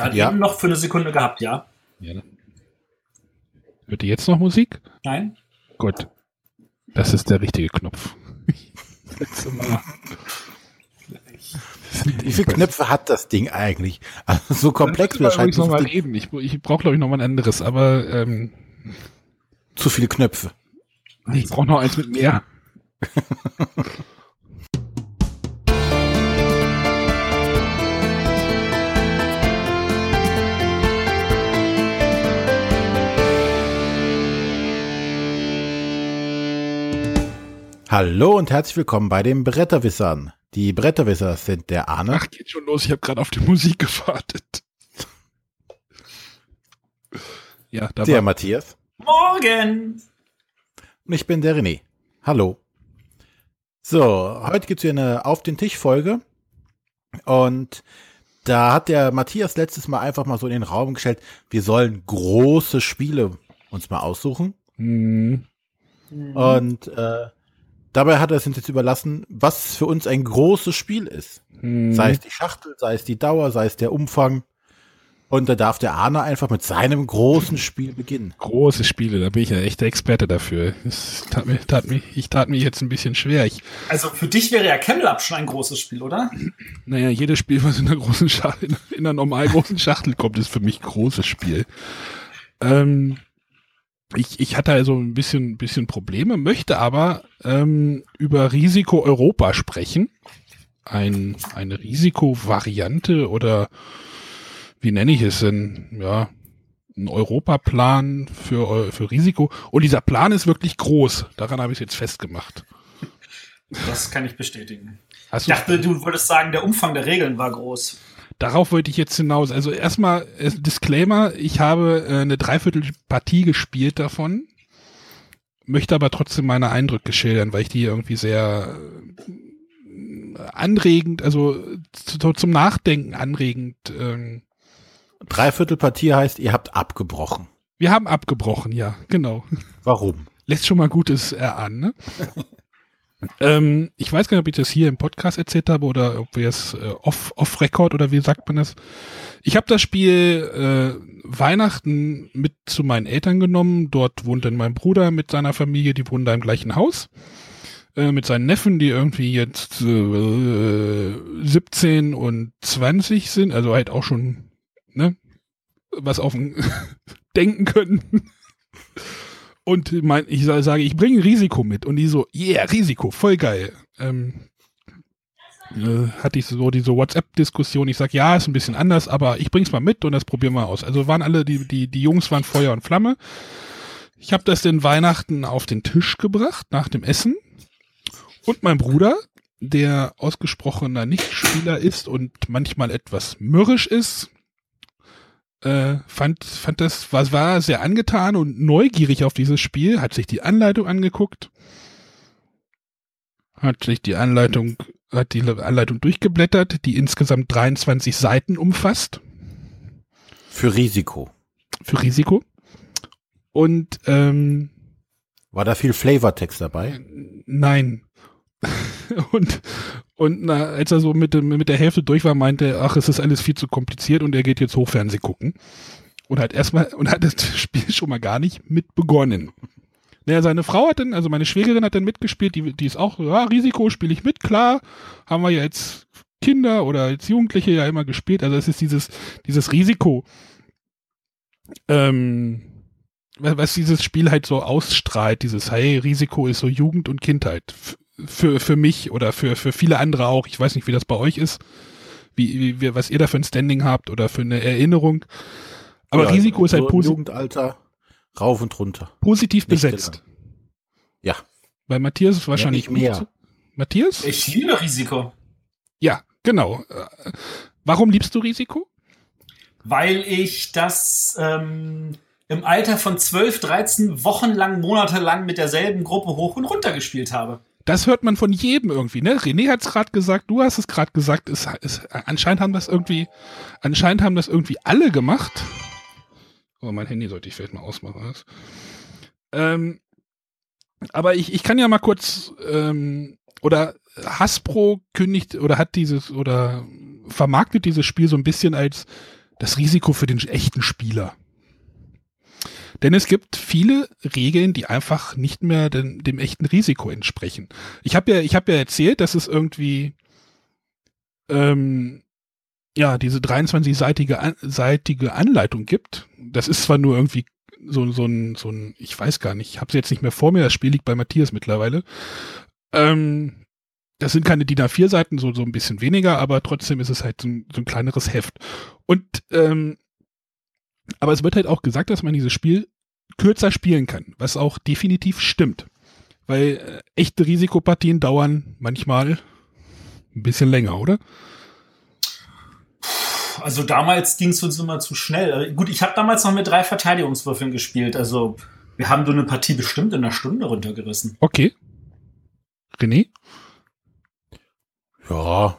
Gerade Ja. eben noch für eine Sekunde gehabt, ja. Ja. ne? Hört ihr jetzt noch Musik? Nein? Gut. Das ist der richtige Knopf. Wie viele Knöpfe hat das Ding eigentlich? Also so komplex wie wir das scheint noch mal reden. Ich, ich brauche, glaube ich, noch mal ein anderes, aber ähm, zu viele Knöpfe. ich brauche noch eins mit mehr. Hallo und herzlich willkommen bei den Bretterwissern. Die Bretterwisser sind der Arne. Ach, geht schon los. Ich habe gerade auf die Musik gewartet. Ja, da der war Matthias. Morgen! Und ich bin der René. Hallo. So, heute gibt's hier eine Auf den Tisch Folge. Und da hat der Matthias letztes Mal einfach mal so in den Raum gestellt, wir sollen große Spiele uns mal aussuchen. Hm, Und äh, dabei hat er es uns jetzt überlassen, was für uns ein großes Spiel ist. hm. Sei es die Schachtel, sei es die Dauer, sei es der Umfang. Und da darf der Arne einfach mit seinem großen Spiel beginnen. große Spiele, da bin ich ja echt der Experte dafür. Tat mir, tat mir, ich tat mir jetzt ein bisschen schwer. Ich, Also für dich wäre ja Camel Up schon ein großes Spiel, oder? naja, jedes Spiel, was in einer großen Schachtel, in einer normal großen Schachtel kommt, ist für mich großes Spiel. Ähm, ich, ich hatte also ein bisschen, bisschen Probleme, möchte aber ähm, über Risiko Europa sprechen. Ein, eine Risikovariante oder wie nenne ich es denn? Ja, ein Europaplan für, für Risiko. Und dieser Plan ist wirklich groß. Daran habe ich es jetzt festgemacht. Das kann ich bestätigen. Hast Ich du, dachte, du würdest sagen, der Umfang der Regeln war groß. Darauf wollte ich jetzt hinaus. Also erstmal äh, Disclaimer, ich habe äh, eine Dreiviertelpartie gespielt davon, möchte aber trotzdem meine Eindrücke schildern, weil ich die irgendwie sehr äh, anregend, also zu, zum Nachdenken anregend. Ähm, Dreiviertelpartie heißt, ihr habt abgebrochen. wir haben abgebrochen, ja, genau. Warum? lässt schon mal Gutes erahnen. Ne? ähm, ich weiß gar nicht, ob ich das hier im Podcast erzählt habe oder ob wir es äh, off, off Record oder wie sagt man das. Ich habe das Spiel äh, Weihnachten mit zu meinen Eltern genommen. Dort wohnt dann mein Bruder mit seiner Familie, die wohnen da im gleichen Haus. Äh, mit seinen Neffen, die irgendwie jetzt äh, 17 und 20 sind, also halt auch schon ne, was auf dem denken können. Und mein, ich sa- sage, ich bringe Risiko mit. Und die so, yeah, Risiko, voll geil. Ähm, äh, hatte ich so diese WhatsApp-Diskussion. Ich sag, ja, ist ein bisschen anders, aber ich bring's mal mit und das probieren wir aus. Also waren alle, die, die, die Jungs waren Feuer und Flamme. Ich habe das den Weihnachten auf den Tisch gebracht, nach dem Essen. Und mein Bruder, der ausgesprochener Nichtspieler ist und manchmal etwas mürrisch ist, äh, fand, fand das, was war sehr angetan und neugierig auf dieses Spiel, hat sich die Anleitung angeguckt, hat sich die Anleitung, hat die Anleitung durchgeblättert, die insgesamt 23 Seiten umfasst Für Risiko. für Risiko. Und ähm, War da viel Flavortext dabei? Nein. und und na, als er so mit, mit der Hälfte durch war, meinte er, ach, es ist alles viel zu kompliziert und er geht jetzt Hochfernseh gucken. Und hat erstmal, und hat das Spiel schon mal gar nicht mit begonnen. Naja, seine Frau hat dann, also meine Schwägerin hat dann mitgespielt, die, die ist auch, ja, Risiko spiele ich mit, klar. Haben wir ja jetzt Kinder oder als Jugendliche ja immer gespielt. Also es ist dieses, dieses Risiko, ähm, was dieses Spiel halt so ausstrahlt, dieses, hey, Risiko ist so Jugend und Kindheit. Für, für mich oder für, für viele andere auch. Ich weiß nicht, wie das bei euch ist, wie, wie, was ihr da für ein Standing habt oder für eine Erinnerung. Aber Ja, Risiko ist halt so im posi Jugendalter rauf und runter. positiv Nicht besetzt. Ja. Weil Matthias ist wahrscheinlich nicht mehr. so- Matthias? Ich liebe Risiko. Ja, genau. Warum liebst du Risiko? Weil ich das ähm, im Alter von 12, 13 Wochen lang, monatelang mit derselben Gruppe hoch und runter gespielt habe. Das hört man von jedem irgendwie, ne? René hat es gerade gesagt, du hast es gerade gesagt, es, es, anscheinend haben das irgendwie, anscheinend haben das irgendwie alle gemacht. Oh, mein Handy sollte ich vielleicht mal ausmachen. Was? Ähm, aber ich, ich kann ja mal kurz, ähm, oder Hasbro kündigt oder hat dieses oder vermarktet dieses Spiel so ein bisschen als das Risiko für den echten Spieler. Denn es gibt viele Regeln, die einfach nicht mehr dem, dem echten Risiko entsprechen. Ich habe ja, ich ja erzählt, dass es irgendwie ähm, ja diese 23-seitige seitige Anleitung gibt. Das ist zwar nur irgendwie so, so ein, so ein, ich weiß gar nicht, ich habe es jetzt nicht mehr vor mir, das Spiel liegt bei Matthias mittlerweile. Ähm, das sind keine DIN A4-Seiten, so, so ein bisschen weniger, aber trotzdem ist es halt so ein, so ein kleineres Heft. Und ähm, aber es wird halt auch gesagt, dass man dieses Spiel kürzer spielen kann, was auch definitiv stimmt. Weil äh, echte Risikopartien dauern manchmal ein bisschen länger, oder? Also damals ging es uns immer zu schnell. Äh, gut, ich habe damals noch mit drei Verteidigungswürfeln gespielt. Also wir haben so eine Partie bestimmt in einer Stunde runtergerissen. Okay. René? Ja.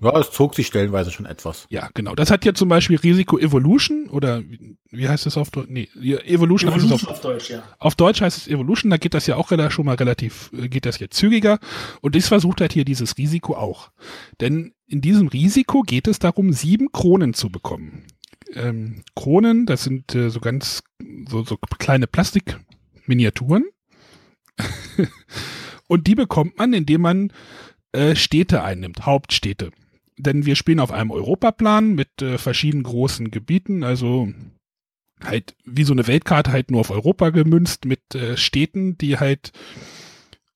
Ja, es zog sich stellenweise schon etwas. Ja, genau. Das hat ja zum Beispiel Risiko Evolution oder wie heißt das auf Deutsch? Nee, Evolution, Evolution auf, auf, Deutsch, ja. Auf Deutsch heißt es Evolution, da geht das ja auch schon mal relativ, äh, geht das jetzt zügiger. Und das versucht halt hier dieses Risiko auch. Denn in diesem Risiko geht es darum, sieben Kronen zu bekommen. Ähm, Kronen, das sind äh, so ganz, so, so kleine Plastikminiaturen. Und die bekommt man, indem man äh, Städte einnimmt, Hauptstädte. Denn wir spielen auf einem Europaplan mit äh, verschiedenen großen Gebieten, also halt wie so eine Weltkarte halt nur auf Europa gemünzt mit äh, Städten, die halt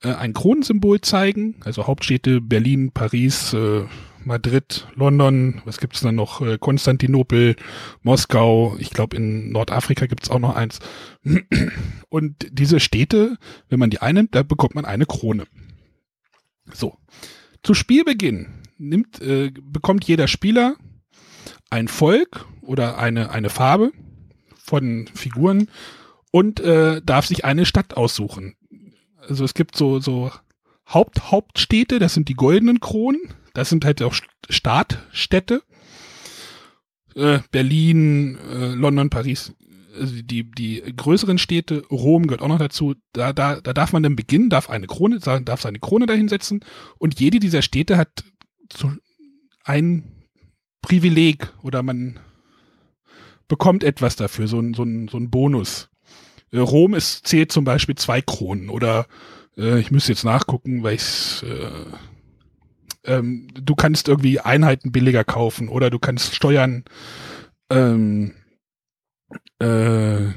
äh, ein Kronensymbol zeigen, also Hauptstädte Berlin, Paris, äh, Madrid, London, was gibt's dann noch? Äh, Konstantinopel, Moskau, ich glaube in Nordafrika gibt's auch noch eins. Und diese Städte, wenn man die einnimmt, da bekommt man eine Krone. So. Zu Spielbeginn nimmt, äh, bekommt jeder Spieler ein Volk oder eine, eine Farbe von Figuren und äh, darf sich eine Stadt aussuchen. Also es gibt so, so Haupt, Hauptstädte, das sind die goldenen Kronen, das sind halt auch Startstädte. Äh, Berlin, äh, London, Paris, also die, die größeren Städte, Rom gehört auch noch dazu, da, da, da darf man dann beginnen, darf eine Krone, darf seine Krone dahinsetzen und jede dieser Städte hat so ein Privileg oder man bekommt etwas dafür, so ein, so ein, so ein Bonus. Äh, Rom ist, zählt zum Beispiel zwei Kronen oder äh, ich müsste jetzt nachgucken, weil ich äh, ähm, du kannst irgendwie Einheiten billiger kaufen oder du kannst Steuern ähm, äh, äh,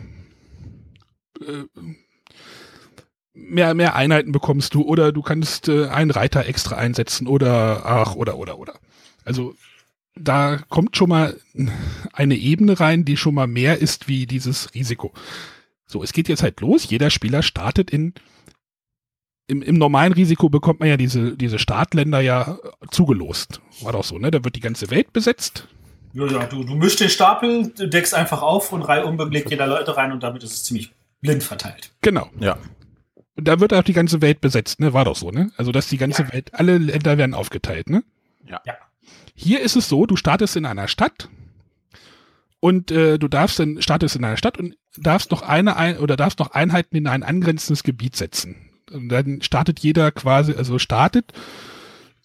mehr, mehr Einheiten bekommst du oder du kannst äh, einen Reiter extra einsetzen oder ach oder oder oder. Also da kommt schon mal eine Ebene rein, die schon mal mehr ist wie dieses Risiko. So, es geht jetzt halt los. Jeder Spieler startet in im, im normalen Risiko bekommt man ja diese, diese Startländer ja zugelost. War doch so, ne? Da wird die ganze Welt besetzt. Ja, ja, du, du mischst den Stapel, deckst einfach auf und reih unbeblickt jeder Leute rein und damit ist es ziemlich blind verteilt. Genau. Ja. Und da wird auch die ganze Welt besetzt, ne? War doch so, ne? Also, dass die ganze ja. Welt, alle Länder werden aufgeteilt, ne? Ja. ja. Hier ist es so, du startest in einer Stadt und äh, du darfst dann startest in einer Stadt und darfst noch eine ein, oder darfst noch Einheiten in ein angrenzendes Gebiet setzen. Und dann startet jeder quasi, also startet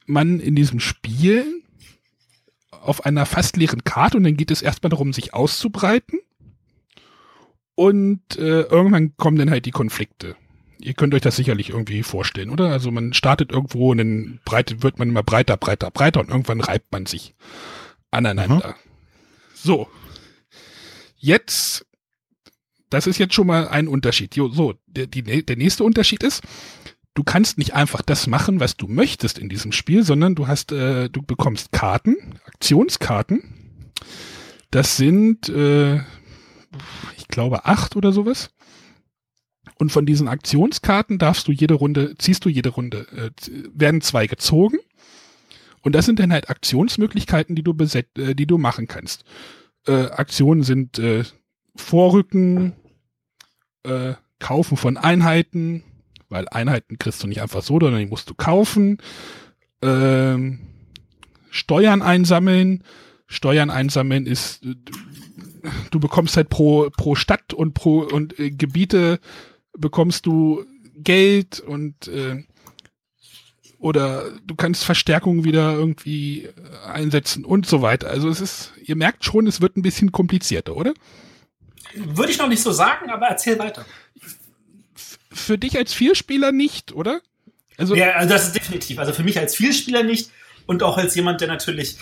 man in diesem Spiel auf einer fast leeren Karte und dann geht es erstmal darum, sich auszubreiten. Und äh, irgendwann kommen dann halt die Konflikte. Ihr könnt euch das sicherlich irgendwie vorstellen, oder? Also man startet irgendwo und dann breitet, wird man immer breiter, breiter, breiter und irgendwann reibt man sich aneinander. Mhm. So. Jetzt, das ist jetzt schon mal ein Unterschied. So, der, die, der nächste Unterschied ist, du kannst nicht einfach das machen, was du möchtest in diesem Spiel, sondern du hast, äh, du bekommst Karten, Aktionskarten. Das sind, äh, ich glaube, acht oder sowas. Und von diesen Aktionskarten darfst du jede Runde, ziehst du jede Runde, äh, werden zwei gezogen. Und das sind dann halt Aktionsmöglichkeiten, die du beset äh, die du machen kannst. Äh, Aktionen sind äh, Vorrücken, äh, Kaufen von Einheiten, weil Einheiten kriegst du nicht einfach so, sondern die musst du kaufen. Ähm, Steuern einsammeln. Steuern einsammeln ist, du bekommst halt pro, pro Stadt und pro und äh, Gebiete bekommst du Geld und äh, oder du kannst Verstärkung wieder irgendwie äh, einsetzen und so weiter. Also es ist, ihr merkt schon, es wird ein bisschen komplizierter, oder? Würde ich noch nicht so sagen, aber erzähl weiter. Für dich als Vierspieler nicht, oder? Also, ja, also das ist definitiv. Also für mich als Vierspieler nicht und auch als jemand, der natürlich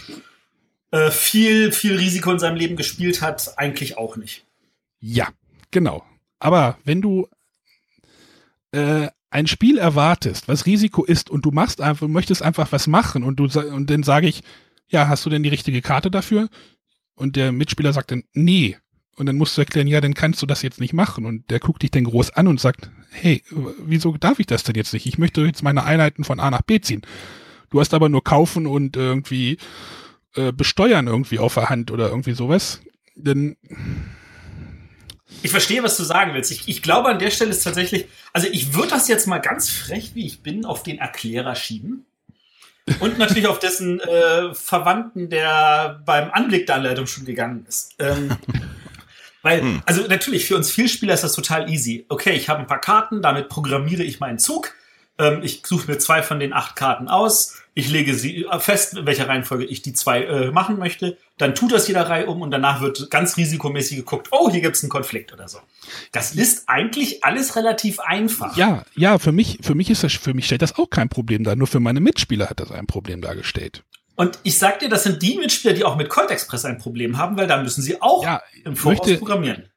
äh, viel, viel Risiko in seinem Leben gespielt hat, eigentlich auch nicht. Ja, genau. Aber wenn du äh, ein Spiel erwartest, was Risiko ist und du machst einfach, möchtest einfach was machen und du und dann sage ich, ja, hast du denn die richtige Karte dafür? Und der Mitspieler sagt dann, nee. Und dann musst du erklären, ja, dann kannst du das jetzt nicht machen. Und der guckt dich dann groß an und sagt, hey, wieso darf ich das denn jetzt nicht? Ich möchte jetzt meine Einheiten von A nach B ziehen. Du hast aber nur kaufen und irgendwie äh, besteuern irgendwie auf der Hand oder irgendwie sowas. Denn ich verstehe, was du sagen willst. Ich, ich glaube, an der Stelle ist tatsächlich, also ich würde das jetzt mal ganz frech, wie ich bin, auf den Erklärer schieben. Und natürlich auf dessen äh, Verwandten, der beim Anblick der Anleitung schon gegangen ist. Ähm, weil, hm. also natürlich, für uns Vielspieler ist das total easy. Okay, ich habe ein paar Karten, damit programmiere ich meinen Zug. Ähm, ich suche mir zwei von den acht Karten aus ich lege sie äh, fest, in welcher Reihenfolge ich die zwei äh, machen möchte. Dann tut das jeder Reihe um und danach wird ganz risikomäßig geguckt, oh, hier gibt's einen Konflikt oder so. Das ist eigentlich alles relativ einfach. Ja, ja, für mich, für mich ist das, für mich stellt das auch kein Problem dar. Nur für meine Mitspieler hat das ein Problem dargestellt. Und ich sag dir, das sind die Mitspieler, die auch mit Colt Express ein Problem haben, weil da müssen sie auch ja, im Voraus möchte, programmieren.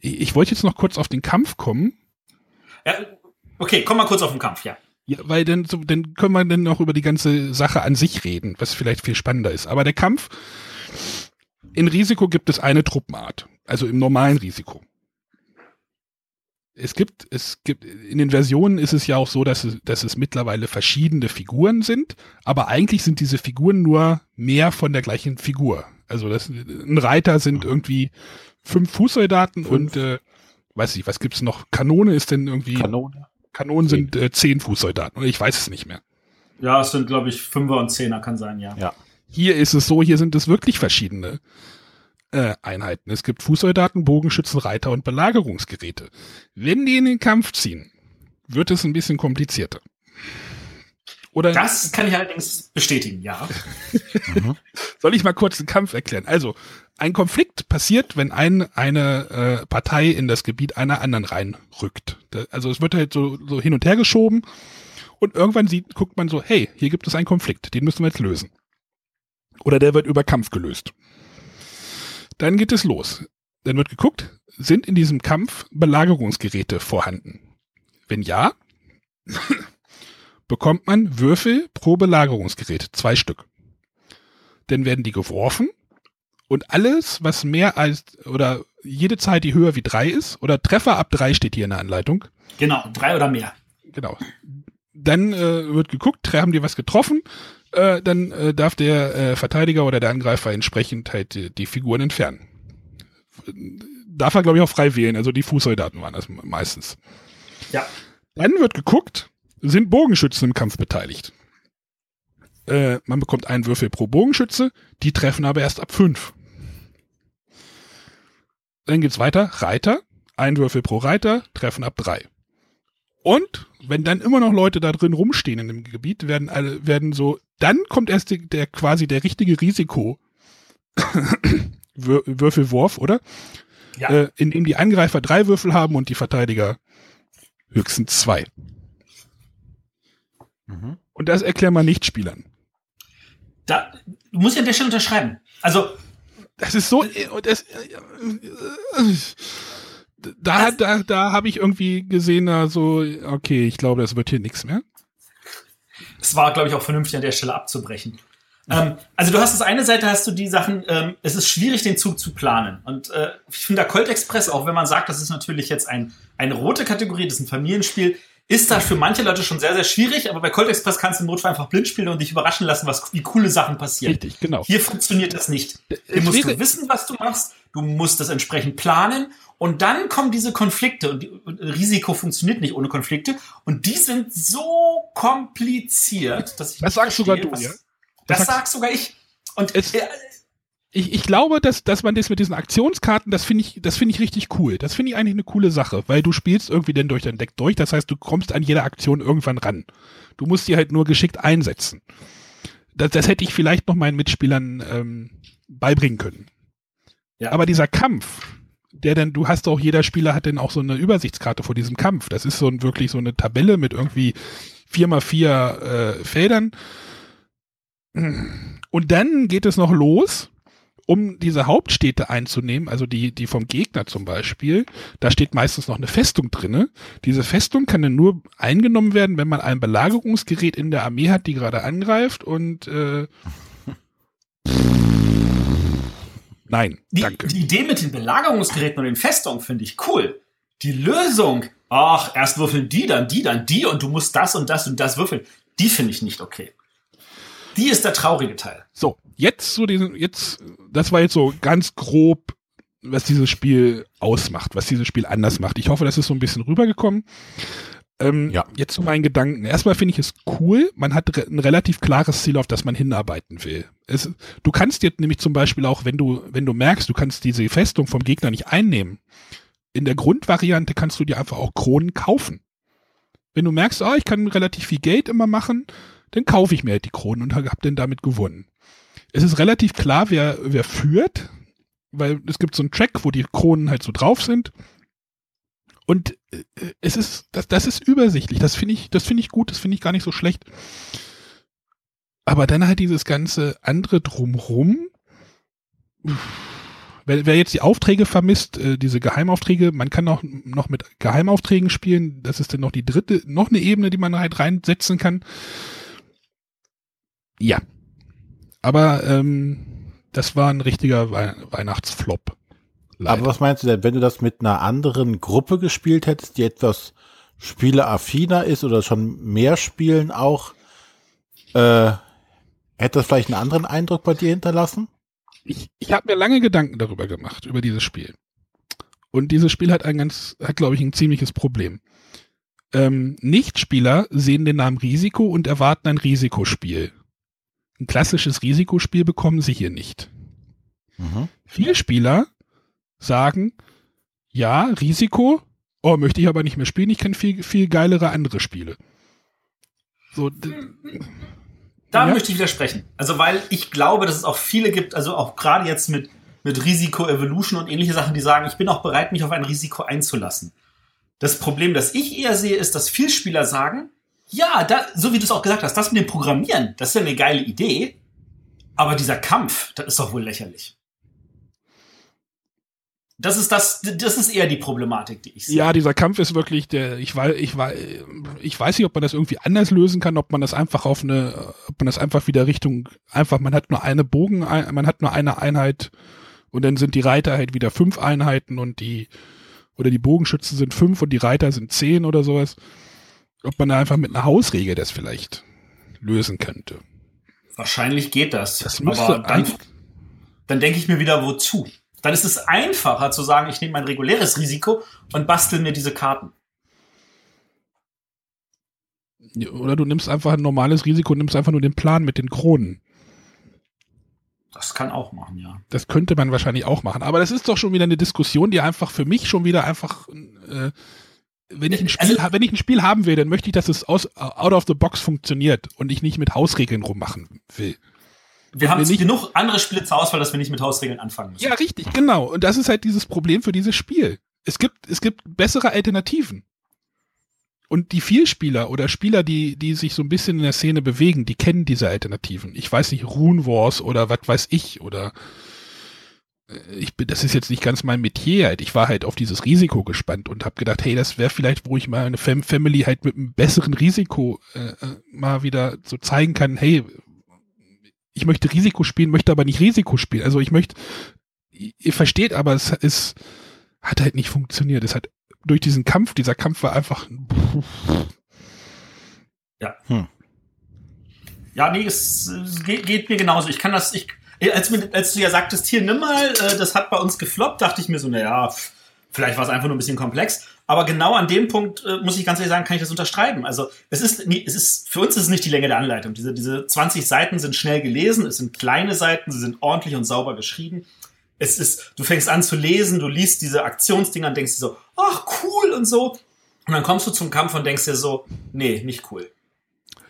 Ich, ich wollte jetzt noch kurz auf den Kampf kommen. Ja, okay, komm mal kurz auf den Kampf, ja. Ja, weil dann, so, dann können wir dann noch über die ganze Sache an sich reden, was vielleicht viel spannender ist. Aber der Kampf, in Risiko gibt es eine Truppenart, also im normalen Risiko. Es gibt, es gibt, in den Versionen ist es ja auch so, dass es, dass es mittlerweile verschiedene Figuren sind, aber eigentlich sind diese Figuren nur mehr von der gleichen Figur. Also das, ein Reiter sind irgendwie fünf Fußsoldaten fünf. und äh, weiß ich, was gibt's noch? Kanone ist denn irgendwie. Kanone. Kanonen sind äh, zehn Fußsoldaten. Ich weiß es nicht mehr. Ja, es sind, glaube ich, Fünfer und Zehner, kann sein, ja. Ja. Hier ist es so, hier sind es wirklich verschiedene äh, Einheiten. Es gibt Fußsoldaten, Bogenschützen, Reiter und Belagerungsgeräte. Wenn die in den Kampf ziehen, wird es ein bisschen komplizierter. Oder das kann ich allerdings bestätigen, ja. Soll ich mal kurz den Kampf erklären? Also, ein Konflikt passiert, wenn ein, eine äh, Partei in das Gebiet einer anderen reinrückt. Also es wird halt so, so hin und her geschoben und irgendwann sieht, guckt man so, hey, hier gibt es einen Konflikt, den müssen wir jetzt lösen. Oder der wird über Kampf gelöst. Dann geht es los. Dann wird geguckt, sind in diesem Kampf Belagerungsgeräte vorhanden? Wenn ja, bekommt man Würfel pro Belagerungsgerät, zwei Stück. Dann werden die geworfen und alles, was mehr als oder jede Zeit, die höher wie drei ist, oder Treffer ab drei steht hier in der Anleitung. Genau, drei oder mehr. Genau. Dann äh, wird geguckt, haben die was getroffen, äh, dann äh, darf der äh, Verteidiger oder der Angreifer entsprechend halt die, die Figuren entfernen. Darf er, glaube ich, auch frei wählen, also die Fußsoldaten waren das meistens. Ja. Dann wird geguckt, sind Bogenschützen im Kampf beteiligt. Äh, man bekommt einen Würfel pro Bogenschütze, die treffen aber erst ab fünf. Dann geht's weiter. Reiter. Ein Würfel pro Reiter, treffen ab drei. Und wenn dann immer noch Leute da drin rumstehen in dem Gebiet, werden alle, werden so, dann kommt erst die, der quasi der richtige Risiko Würfelwurf, oder? Ja. Äh, in dem die Angreifer drei Würfel haben und die Verteidiger höchstens zwei. Mhm. Und das erklären wir Nichtspielern. Da, du musst ja an der Stelle unterschreiben. Also, das ist so, das, da, da, da habe ich irgendwie gesehen, also, okay, ich glaube, das wird hier nichts mehr. Es war, glaube ich, auch vernünftig an der Stelle abzubrechen. Ähm, also du hast das eine Seite, hast du die Sachen, ähm, es ist schwierig, den Zug zu planen. Und äh, ich finde, der Colt Express, auch wenn man sagt, das ist natürlich jetzt ein, eine rote Kategorie, das ist ein Familienspiel, ist das für manche Leute schon sehr, sehr schwierig, aber bei Colt Express kannst du im Notfall einfach blind spielen und dich überraschen lassen, was, wie coole Sachen passieren. Richtig, genau. Hier funktioniert das nicht. Hier musst du wissen, was du machst, du musst das entsprechend planen und dann kommen diese Konflikte und, die, und Risiko funktioniert nicht ohne Konflikte und die sind so kompliziert, dass ich Das sagst sogar du, was, ja? Das, das sagst sogar ich. Und es, äh, ich, ich glaube, dass, dass man das mit diesen Aktionskarten, das finde ich, das finde ich richtig cool. Das finde ich eigentlich eine coole Sache, weil du spielst irgendwie denn durch dein Deck durch. Das heißt, du kommst an jede Aktion irgendwann ran. Du musst die halt nur geschickt einsetzen. Das, das hätte ich vielleicht noch meinen Mitspielern ähm, beibringen können. Ja. Aber dieser Kampf, der denn, du hast auch, jeder Spieler hat dann auch so eine Übersichtskarte vor diesem Kampf. Das ist so ein, wirklich so eine Tabelle mit irgendwie vier mal vier äh, Feldern. Und dann geht es noch los um diese Hauptstädte einzunehmen, also die, die vom Gegner zum Beispiel, da steht meistens noch eine Festung drinne. Diese Festung kann dann nur eingenommen werden, wenn man ein Belagerungsgerät in der Armee hat, die gerade angreift und äh, Nein, die, danke. Die Idee mit den Belagerungsgeräten und den Festungen finde ich cool. Die Lösung, ach, erst würfeln die, dann die, dann die und du musst das und das und das würfeln, die finde ich nicht okay. Die ist der traurige Teil. So, jetzt so diesen, jetzt, das war jetzt so ganz grob, was dieses Spiel ausmacht, was dieses Spiel anders macht. Ich hoffe, das ist so ein bisschen rübergekommen. Ähm, ja. Jetzt zu meinen Gedanken. Erstmal finde ich es cool, man hat ein relativ klares Ziel, auf das man hinarbeiten will. Es, du kannst jetzt nämlich zum Beispiel auch, wenn du, wenn du merkst, du kannst diese Festung vom Gegner nicht einnehmen, in der Grundvariante kannst du dir einfach auch Kronen kaufen. Wenn du merkst, oh, ich kann relativ viel Geld immer machen, dann kaufe ich mir halt die Kronen und habe dann damit gewonnen. Es ist relativ klar, wer, wer führt, weil es gibt so einen Track, wo die Kronen halt so drauf sind. Und äh, es ist, das, das ist übersichtlich. Das finde ich, das finde ich gut, das finde ich gar nicht so schlecht. Aber dann halt dieses ganze andere drumrum. Wer, wer jetzt die Aufträge vermisst, äh, diese Geheimaufträge, man kann auch noch mit Geheimaufträgen spielen. Das ist dann noch die dritte, noch eine Ebene, die man halt reinsetzen kann. Ja. Aber ähm, das war ein richtiger We Weihnachtsflop. Leider. Aber was meinst du denn, wenn du das mit einer anderen Gruppe gespielt hättest, die etwas spieleaffiner ist oder schon mehr spielen auch, äh, hätte das vielleicht einen anderen Eindruck bei dir hinterlassen? Ich, ich habe mir lange Gedanken darüber gemacht, über dieses Spiel. Und dieses Spiel hat ein ganz, hat glaube ich ein ziemliches Problem. Ähm, Nichtspieler sehen den Namen Risiko und erwarten ein Risikospiel. Ein klassisches Risikospiel bekommen sie hier nicht. Mhm. Viele Spieler sagen, ja, Risiko, oh, möchte ich aber nicht mehr spielen, ich kenne viel, viel geilere andere Spiele. So, da ja. möchte ich widersprechen. Also, weil ich glaube, dass es auch viele gibt, also auch gerade jetzt mit, mit Risiko Evolution und ähnliche Sachen, die sagen, ich bin auch bereit, mich auf ein Risiko einzulassen. Das Problem, das ich eher sehe, ist, dass viele Spieler sagen, ja, da, so wie du es auch gesagt hast, das mit dem Programmieren, das ist ja eine geile Idee. Aber dieser Kampf, das ist doch wohl lächerlich. Das ist das, das ist eher die Problematik, die ich sehe. Ja, dieser Kampf ist wirklich der, ich weiß, ich weiß, ich weiß nicht, ob man das irgendwie anders lösen kann, ob man das einfach auf eine, ob man das einfach wieder Richtung, einfach, man hat nur eine Bogen, man hat nur eine Einheit und dann sind die Reiter halt wieder fünf Einheiten und die, oder die Bogenschützen sind fünf und die Reiter sind zehn oder sowas ob man da einfach mit einer Hausregel das vielleicht lösen könnte. Wahrscheinlich geht das. Das müsste aber dann, dann denke ich mir wieder, wozu? Dann ist es einfacher zu sagen, ich nehme mein reguläres Risiko und bastel mir diese Karten. Oder du nimmst einfach ein normales Risiko und nimmst einfach nur den Plan mit den Kronen. Das kann auch machen, ja. Das könnte man wahrscheinlich auch machen. Aber das ist doch schon wieder eine Diskussion, die einfach für mich schon wieder einfach äh, wenn ich ein Spiel, also, wenn ich ein Spiel haben will, dann möchte ich, dass es aus, out of the box funktioniert und ich nicht mit Hausregeln rummachen will. Wir haben nicht genug andere Spiele zur Auswahl, dass wir nicht mit Hausregeln anfangen müssen. Ja, richtig, genau. Und das ist halt dieses Problem für dieses Spiel. Es gibt, es gibt bessere Alternativen. Und die Vielspieler oder Spieler, die, die sich so ein bisschen in der Szene bewegen, die kennen diese Alternativen. Ich weiß nicht, Rune Wars oder was weiß ich oder ich bin, das ist jetzt nicht ganz mein Metier halt. Ich war halt auf dieses Risiko gespannt und habe gedacht, hey, das wäre vielleicht, wo ich mal eine Fam Family halt mit einem besseren Risiko äh, äh, mal wieder so zeigen kann, hey, ich möchte Risiko spielen, möchte aber nicht Risiko spielen. Also ich möchte, ihr versteht, aber es ist, hat halt nicht funktioniert. Es hat durch diesen Kampf, dieser Kampf war einfach. Ja. Hm. Ja, nee, es, es geht, geht, mir genauso. Ich kann das, ich, als, als, du ja sagtest, hier nimm mal, äh, das hat bei uns gefloppt, dachte ich mir so, naja, vielleicht war es einfach nur ein bisschen komplex. Aber genau an dem Punkt äh, muss ich ganz ehrlich sagen, kann ich das unterschreiben. Also es ist, nie, es ist für uns ist es nicht die Länge der Anleitung. Diese, diese 20 Seiten sind schnell gelesen, es sind kleine Seiten, sie sind ordentlich und sauber geschrieben. Es ist, du fängst an zu lesen, du liest diese Aktionsdinger und denkst dir so, ach cool und so. Und dann kommst du zum Kampf und denkst dir so, nee, nicht cool.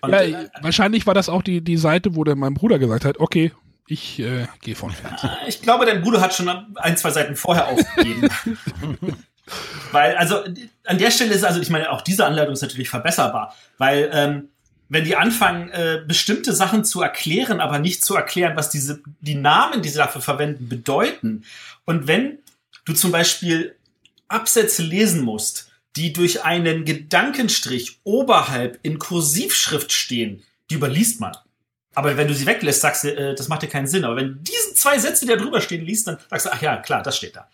Und, ja, äh, wahrscheinlich war das auch die, die Seite, wo der mein Bruder gesagt hat, okay, ich äh, gehe von Fernsehen. Ich glaube, dein Bruder hat schon ein, zwei Seiten vorher aufgegeben. weil, also an der Stelle ist, also ich meine, auch diese Anleitung ist natürlich verbesserbar, weil ähm, wenn die anfangen, äh, bestimmte Sachen zu erklären, aber nicht zu erklären, was diese, die Namen, die sie dafür verwenden, bedeuten. Und wenn du zum Beispiel Absätze lesen musst, die durch einen Gedankenstrich oberhalb in Kursivschrift stehen, die überliest man. Aber wenn du sie weglässt, sagst du, äh, das macht dir keinen Sinn. Aber wenn du diese zwei Sätze, die da drüber stehen, liest, dann sagst du, ach ja, klar, das steht da.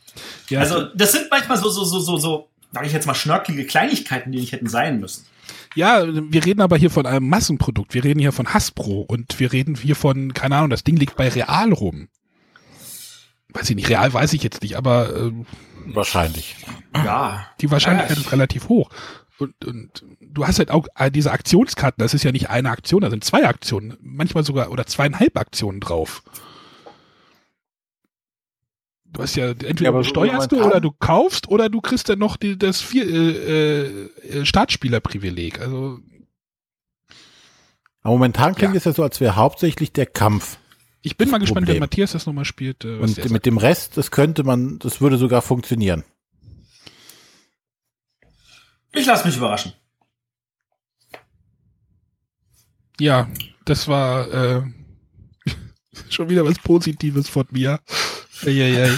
Ja, also das sind manchmal so, so, so, so, so, sag ich jetzt mal, schnörkelige Kleinigkeiten, die nicht hätten sein müssen. Ja, wir reden aber hier von einem Massenprodukt. Wir reden hier von Hasbro und wir reden hier von, keine Ahnung, das Ding liegt bei Real rum. Weiß ich nicht, Real weiß ich jetzt nicht, aber ähm, Wahrscheinlich. Ja. die Wahrscheinlichkeit Ja. ist relativ hoch. Und, und du hast halt auch äh, diese Aktionskarten, das ist ja nicht eine Aktion, da sind zwei Aktionen, manchmal sogar oder zweieinhalb Aktionen drauf. Du hast ja entweder Ja, steuerst du oder du kaufst oder du kriegst dann noch die, das vier, äh, äh, Startspielerprivileg. Also Aber momentan klingt Ja. es ja so, als wäre hauptsächlich der Kampf. Ich bin mal gespannt, Problem. wenn Matthias das nochmal spielt. Äh, was Und mit dem Rest, das könnte man, das würde sogar funktionieren. Ich lasse mich überraschen. Ja, das war äh, schon wieder was Positives von mir. Eieiei.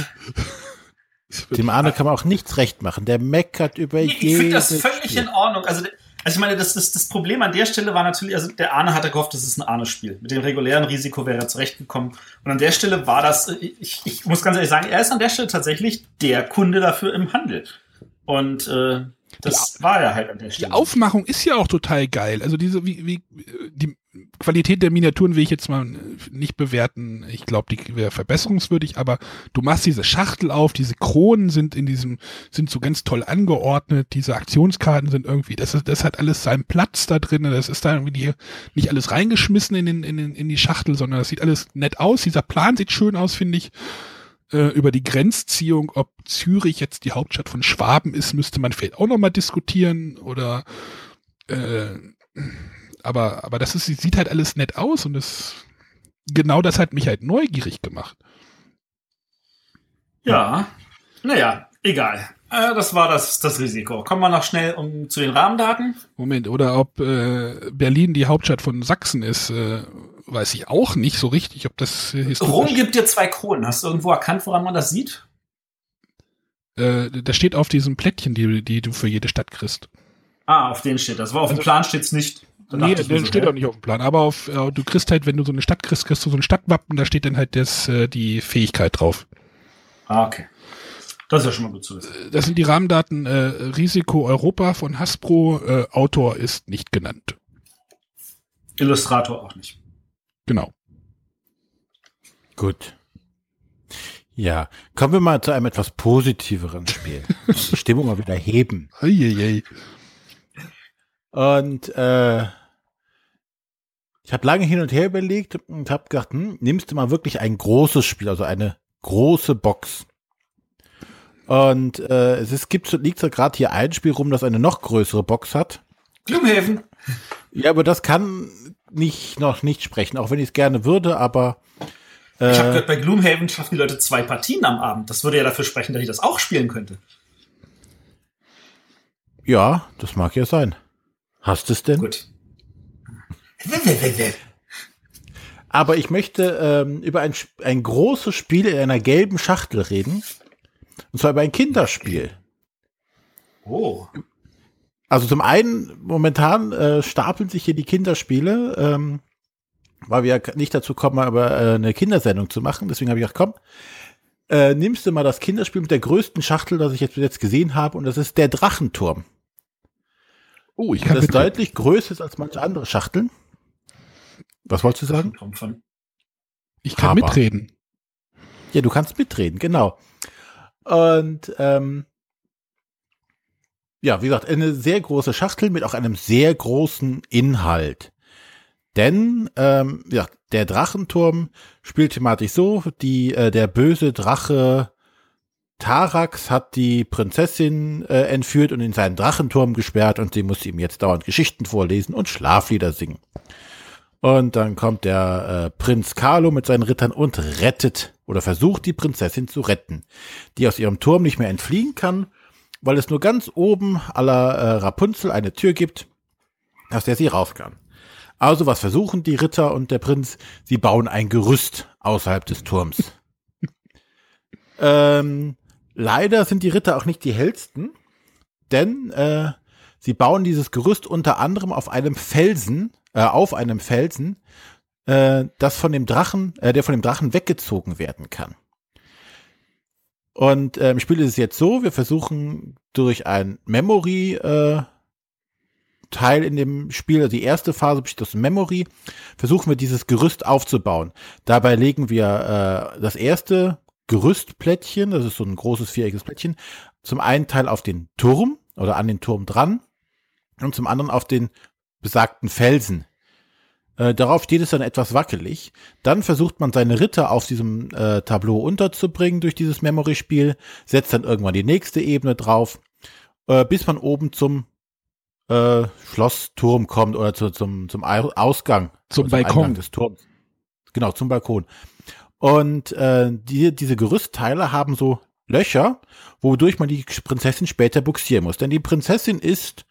Dem Arne kann man auch nichts recht machen. Der meckert über Nee, ich finde das völlig Spiel. in Ordnung. Also, also ich meine, das, das, das Problem an der Stelle war natürlich, also der Arne hatte gehofft, das ist ein Arne-Spiel. Mit dem regulären Risiko wäre er zurechtgekommen. Und an der Stelle war das, äh, ich, ich muss ganz ehrlich sagen, er ist an der Stelle tatsächlich der Kunde dafür im Handel. Und äh, das war er halt an der Die Stelle. Aufmachung ist ja auch total geil. Also diese, wie, wie, die Qualität der Miniaturen will ich jetzt mal nicht bewerten. Ich glaube, die wäre verbesserungswürdig, aber du machst diese Schachtel auf, diese Kronen sind in diesem, sind so ganz toll angeordnet, diese Aktionskarten sind irgendwie, das ist, das hat alles seinen Platz da drin, das ist da irgendwie die, nicht alles reingeschmissen in den, in den, in die Schachtel, sondern das sieht alles nett aus. Dieser Plan sieht schön aus, finde ich. Äh, über die Grenzziehung, ob Zürich jetzt die Hauptstadt von Schwaben ist, müsste man vielleicht auch nochmal diskutieren oder äh, aber, aber das ist, sieht halt alles nett aus und das genau das hat mich halt neugierig gemacht. Ja, naja, egal. Äh, das war das, das Risiko. Kommen wir noch schnell um, zu den Rahmendaten. Moment, oder ob äh, Berlin die Hauptstadt von Sachsen ist, äh, weiß ich auch nicht so richtig, ob das äh, Rom historisch. gibt dir zwei Kronen. Hast du irgendwo erkannt, woran man das sieht? Äh, das steht auf diesem Plättchen, die, die du für jede Stadt kriegst. Ah, auf den steht das. Aber auf dem Plan steht's nicht. Da Nee, der so, steht hä? auch nicht auf dem Plan. Aber auf, äh, du kriegst halt, wenn du so eine Stadt kriegst, kriegst du so ein Stadtwappen, da steht dann halt das, äh, die Fähigkeit drauf. Ah, okay. Das ist ja schon mal gut zu wissen. Das sind die Rahmendaten äh, Risiko Europa von Hasbro. Äh, Autor ist nicht genannt. Illustrator auch nicht. Genau. Gut. Ja, kommen wir mal zu einem etwas positiveren Spiel. Die Stimmung mal wieder heben. Eieiei. Und äh, ich habe lange hin und her überlegt und habe gedacht, hm, nimmst du mal wirklich ein großes Spiel, also eine große Box. Und äh, es ist, gibt, liegt so gerade hier ein Spiel rum, das eine noch größere Box hat. Gloomhaven. Ja, aber das kann nicht noch nicht sprechen, auch wenn ich es gerne würde, aber Ich habe äh, gehört, bei Gloomhaven schaffen die Leute zwei Partien am Abend. Das würde ja dafür sprechen, dass ich das auch spielen könnte. ja, das mag ja sein. Hast es denn? Gut. Aber ich möchte ähm, über ein, ein großes Spiel in einer gelben Schachtel reden. Und zwar über ein Kinderspiel. Oh. Also zum einen, momentan äh, stapeln sich hier die Kinderspiele, ähm, weil wir ja nicht dazu kommen, aber äh, eine Kindersendung zu machen. Deswegen habe ich gedacht, komm, äh, nimmst du mal das Kinderspiel mit der größten Schachtel, das ich jetzt bis jetzt gesehen habe, und das ist der Drachenturm. Oh, ich kann Das mit, deutlich größer ist als manche andere Schachteln. Was wolltest du sagen? Ich kann aber- mitreden. Ja, du kannst mitreden, genau. Und ähm, ja, wie gesagt, eine sehr große Schachtel mit auch einem sehr großen Inhalt. Denn ähm, ja, der Drachenturm spielt thematisch so, die, äh, der böse Drache Tarax hat die Prinzessin äh, entführt und in seinen Drachenturm gesperrt und sie muss ihm jetzt dauernd Geschichten vorlesen und Schlaflieder singen. Und dann kommt der äh, Prinz Carlo mit seinen Rittern und rettet oder versucht die Prinzessin zu retten, die aus ihrem Turm nicht mehr entfliehen kann, weil es nur ganz oben aller äh, Rapunzel eine Tür gibt, aus der sie raus kann. Also was versuchen die Ritter und der Prinz? Sie bauen ein Gerüst außerhalb des Turms. ähm, leider sind die Ritter auch nicht die hellsten, denn äh, sie bauen dieses Gerüst unter anderem auf einem Felsen, äh, auf einem Felsen, äh, das von dem Drachen, äh, der von dem Drachen weggezogen werden kann. Und äh, im Spiel ist es jetzt so, wir versuchen durch ein Memory äh, Teil in dem Spiel, also die erste Phase besteht aus Memory, versuchen wir dieses Gerüst aufzubauen. Dabei legen wir äh, das erste Gerüstplättchen, das ist so ein großes viereckiges Plättchen, zum einen Teil auf den Turm oder an den Turm dran und zum anderen auf den besagten Felsen. Äh, darauf steht es dann etwas wackelig. Dann versucht man seine Ritter auf diesem äh, Tableau unterzubringen durch dieses Memory-Spiel, setzt dann irgendwann die nächste Ebene drauf, äh, bis man oben zum äh, Schlossturm kommt oder zu, zum, zum Ausgang. Zum also Balkon. des Turms. Genau, zum Balkon. Und äh, die, diese Gerüstteile haben so Löcher, wodurch man die Prinzessin später buxieren muss. Denn die Prinzessin ist,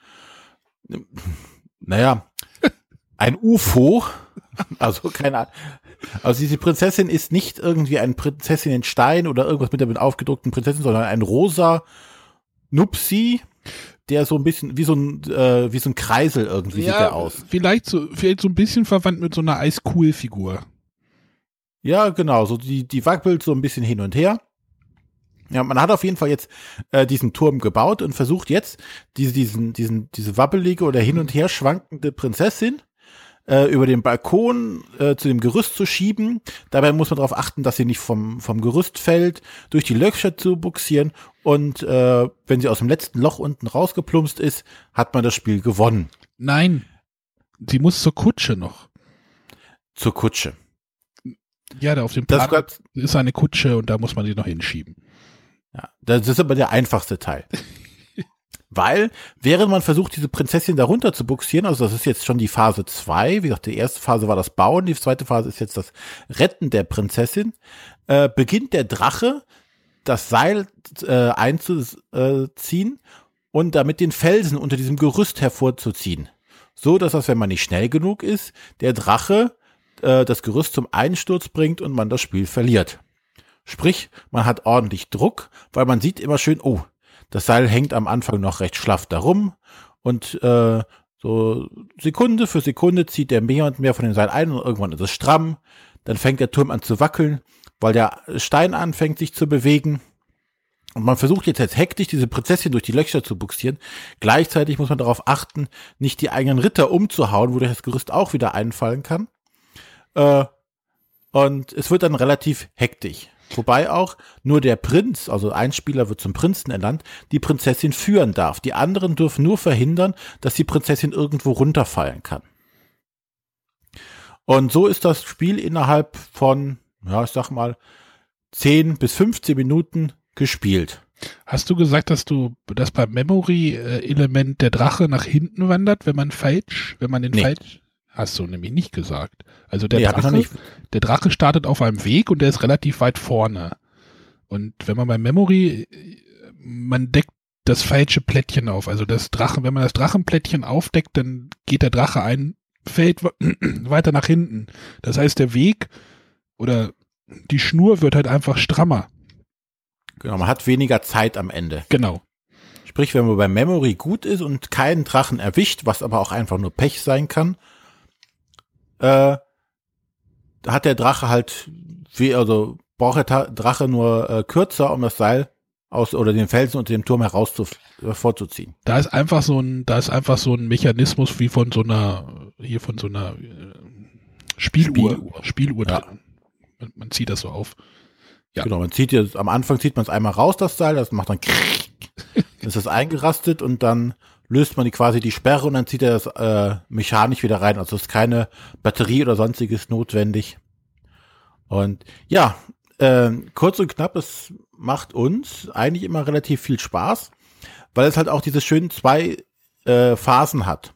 naja, ein UFO. Also keine Ahnung. Also diese Prinzessin ist nicht irgendwie ein Prinzessin in Stein oder irgendwas mit der aufgedruckten Prinzessin, sondern ein rosa Nupsi, der so ein bisschen wie so ein äh, wie so ein Kreisel irgendwie ja, sieht er aus. Vielleicht so vielleicht so ein bisschen verwandt mit so einer Eiscool-Figur. Ja, genau, so die, die wackelt so ein bisschen hin und her. Ja, man hat auf jeden Fall jetzt äh, diesen Turm gebaut und versucht jetzt diese, diesen, diesen, diese wabbelige oder hin und her schwankende Prinzessin äh, über den Balkon äh, zu dem Gerüst zu schieben. Dabei muss man darauf achten, dass sie nicht vom, vom Gerüst fällt, durch die Löcher zu buxieren und äh, wenn sie aus dem letzten Loch unten rausgeplumpst ist, hat man das Spiel gewonnen. Nein, sie muss zur Kutsche noch. Zur Kutsche. Ja, da auf dem Plan das ist eine Kutsche und da muss man sie noch hinschieben. Ja, das ist aber der einfachste Teil. Weil, während man versucht, diese Prinzessin darunter zu buxieren, also das ist jetzt schon die Phase zwei, wie gesagt, die erste Phase war das Bauen, die zweite Phase ist jetzt das Retten der Prinzessin, äh, beginnt der Drache das Seil äh, einzuziehen und damit den Felsen unter diesem Gerüst hervorzuziehen. So, dass das, wenn man nicht schnell genug ist, der Drache äh, das Gerüst zum Einsturz bringt und man das Spiel verliert. Sprich, man hat ordentlich Druck, weil man sieht immer schön, oh, das Seil hängt am Anfang noch recht schlaff darum und äh, so Sekunde für Sekunde zieht der mehr und mehr von dem Seil ein und irgendwann ist es stramm. Dann fängt der Turm an zu wackeln, weil der Stein anfängt sich zu bewegen. Und man versucht jetzt jetzt hektisch diese Prinzessin durch die Löcher zu buxieren. Gleichzeitig muss man darauf achten, nicht die eigenen Ritter umzuhauen, wodurch das Gerüst auch wieder einfallen kann. Äh, und es wird dann relativ hektisch. Wobei auch nur der Prinz, also ein Spieler wird zum Prinzen ernannt, die Prinzessin führen darf. Die anderen dürfen nur verhindern, dass die Prinzessin irgendwo runterfallen kann. Und so ist das Spiel innerhalb von, ja, ich sag mal, 10 bis 15 Minuten gespielt. Hast du gesagt, dass du, dass beim Memory-Element der Drache nach hinten wandert, wenn man falsch, wenn man den nee. falsch, Hast du nämlich nicht gesagt. Also der, nee, Drache, der Drache startet auf einem Weg und der ist relativ weit vorne. Und wenn man bei Memory, man deckt das falsche Plättchen auf. Also das Drachen, wenn man das Drachenplättchen aufdeckt, dann geht der Drache ein Feld weiter nach hinten. Das heißt, der Weg oder die Schnur wird halt einfach strammer. Genau, man hat weniger Zeit am Ende. Genau. Sprich, wenn man bei Memory gut ist und keinen Drachen erwischt, was aber auch einfach nur Pech sein kann, äh, hat der Drache halt, wie, also braucht der Drache nur äh, kürzer, um das Seil aus oder den Felsen unter dem Turm heraus zu, äh, vorzuziehen. Da ist einfach so ein, da ist einfach so ein Mechanismus wie von so einer, hier von so einer äh, Spieluhr, Spieluhr, Spieluhr ja. man, man, zieht das so auf. Ja. Genau, man zieht jetzt, am Anfang zieht man es einmal raus, das Seil, das macht dann dann ist das eingerastet und dann löst man die quasi die Sperre und dann zieht er das äh, mechanisch wieder rein. Also ist keine Batterie oder sonstiges notwendig. Und ja, äh, kurz und knapp, es macht uns eigentlich immer relativ viel Spaß, weil es halt auch diese schönen zwei äh, Phasen hat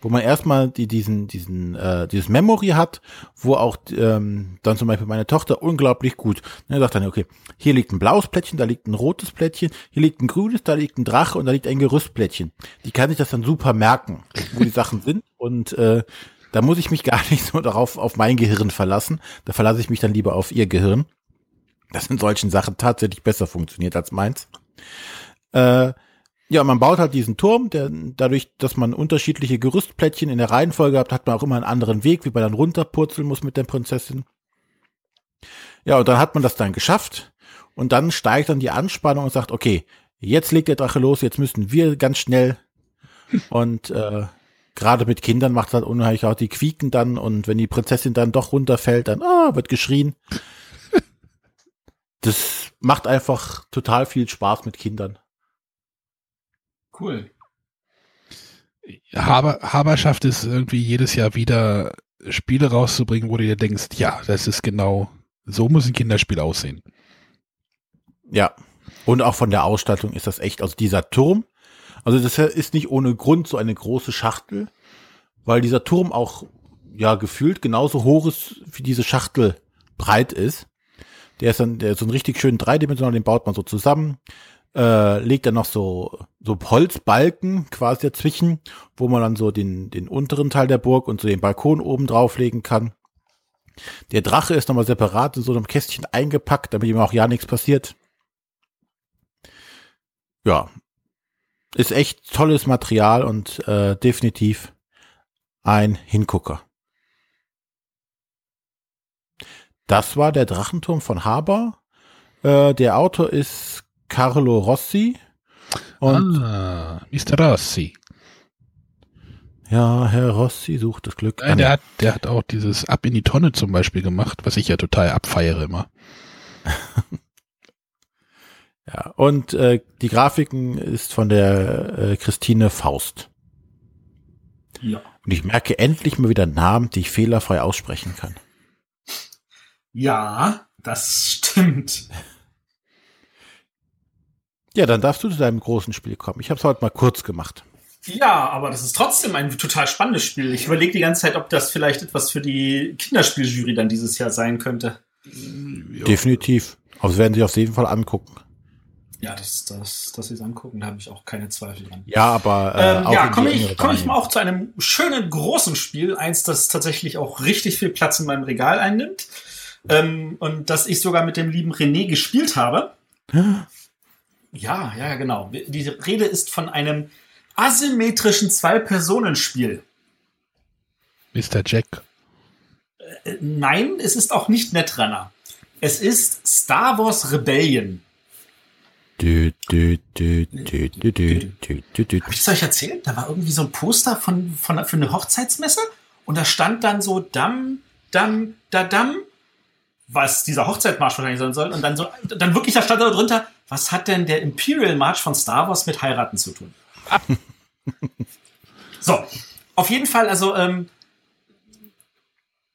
wo man erstmal die, diesen, diesen, äh, dieses Memory hat, wo auch ähm, dann zum Beispiel meine Tochter unglaublich gut, ne, sagt dann, okay, hier liegt ein blaues Plättchen, da liegt ein rotes Plättchen, hier liegt ein grünes, da liegt ein Drache und da liegt ein Gerüstplättchen. Die kann sich das dann super merken, wo die Sachen sind und äh, da muss ich mich gar nicht so darauf auf mein Gehirn verlassen. Da verlasse ich mich dann lieber auf ihr Gehirn. Das in solchen Sachen tatsächlich besser funktioniert als meins. Äh, ja, man baut halt diesen Turm, der dadurch, dass man unterschiedliche Gerüstplättchen in der Reihenfolge hat, hat man auch immer einen anderen Weg, wie man dann runterpurzeln muss mit der Prinzessin. Ja, und dann hat man das dann geschafft und dann steigt dann die Anspannung und sagt, okay, jetzt legt der Drache los, jetzt müssen wir ganz schnell und äh, gerade mit Kindern macht es halt unheimlich auch die quieken dann und wenn die Prinzessin dann doch runterfällt, dann ah, wird geschrien. Das macht einfach total viel Spaß mit Kindern. Cool. Haber, Haber schafft es irgendwie jedes Jahr wieder Spiele rauszubringen, wo du dir denkst, ja, das ist genau, so muss ein Kinderspiel aussehen. Ja. Und auch von der Ausstattung ist das echt, also dieser Turm, also das ist nicht ohne Grund so eine große Schachtel, weil dieser Turm auch, ja, gefühlt genauso hoch ist, wie diese Schachtel breit ist. Der ist dann, der ist so ein richtig schön dreidimensional, den baut man so zusammen äh, legt dann noch so, so Holzbalken quasi dazwischen, wo man dann so den, den unteren Teil der Burg und so den Balkon oben drauflegen kann. Der Drache ist nochmal separat in so einem Kästchen eingepackt, damit ihm auch ja nichts passiert. Ja, ist echt tolles Material und äh, definitiv ein Hingucker. Das war der Drachenturm von Haber. Äh, der Autor ist Carlo Rossi. Und ah, Mr. Rossi. Ja, Herr Rossi sucht das Glück. Nein, der hat, der hat auch dieses Ab in die Tonne zum Beispiel gemacht, was ich ja total abfeiere immer. ja, und äh, die Grafiken ist von der äh, Christine Faust. Ja. Und ich merke endlich mal wieder Namen, die ich fehlerfrei aussprechen kann. Ja, das stimmt. Ja, dann darfst du zu deinem großen Spiel kommen. Ich habe es heute mal kurz gemacht. Ja, aber das ist trotzdem ein total spannendes Spiel. Ich überlege die ganze Zeit, ob das vielleicht etwas für die Kinderspieljury dann dieses Jahr sein könnte. Definitiv. Aber sie werden sich auf jeden Fall angucken. Ja, das, das, dass sie es angucken, da habe ich auch keine Zweifel dran. Ja, aber äh, ähm, ja, komme ich, komm ich mal auch zu einem schönen großen Spiel, eins, das tatsächlich auch richtig viel Platz in meinem Regal einnimmt ähm, und das ich sogar mit dem lieben René gespielt habe. Ja, ja, genau. Die Rede ist von einem asymmetrischen Zwei-Personen-Spiel. Mr. Jack. Äh, nein, es ist auch nicht Netrunner. Es ist Star Wars Rebellion. Dü, dü, dü, dü, dü, dü, dü, dü. Hab ich das euch erzählt? Da war irgendwie so ein Poster von, von, für eine Hochzeitsmesse und da stand dann so Dam, Dam, da Dam, was dieser Hochzeitmarsch wahrscheinlich sein soll. Und dann so, dann wirklich da stand da drunter, was hat denn der Imperial March von Star Wars mit heiraten zu tun? so, auf jeden Fall, also ähm,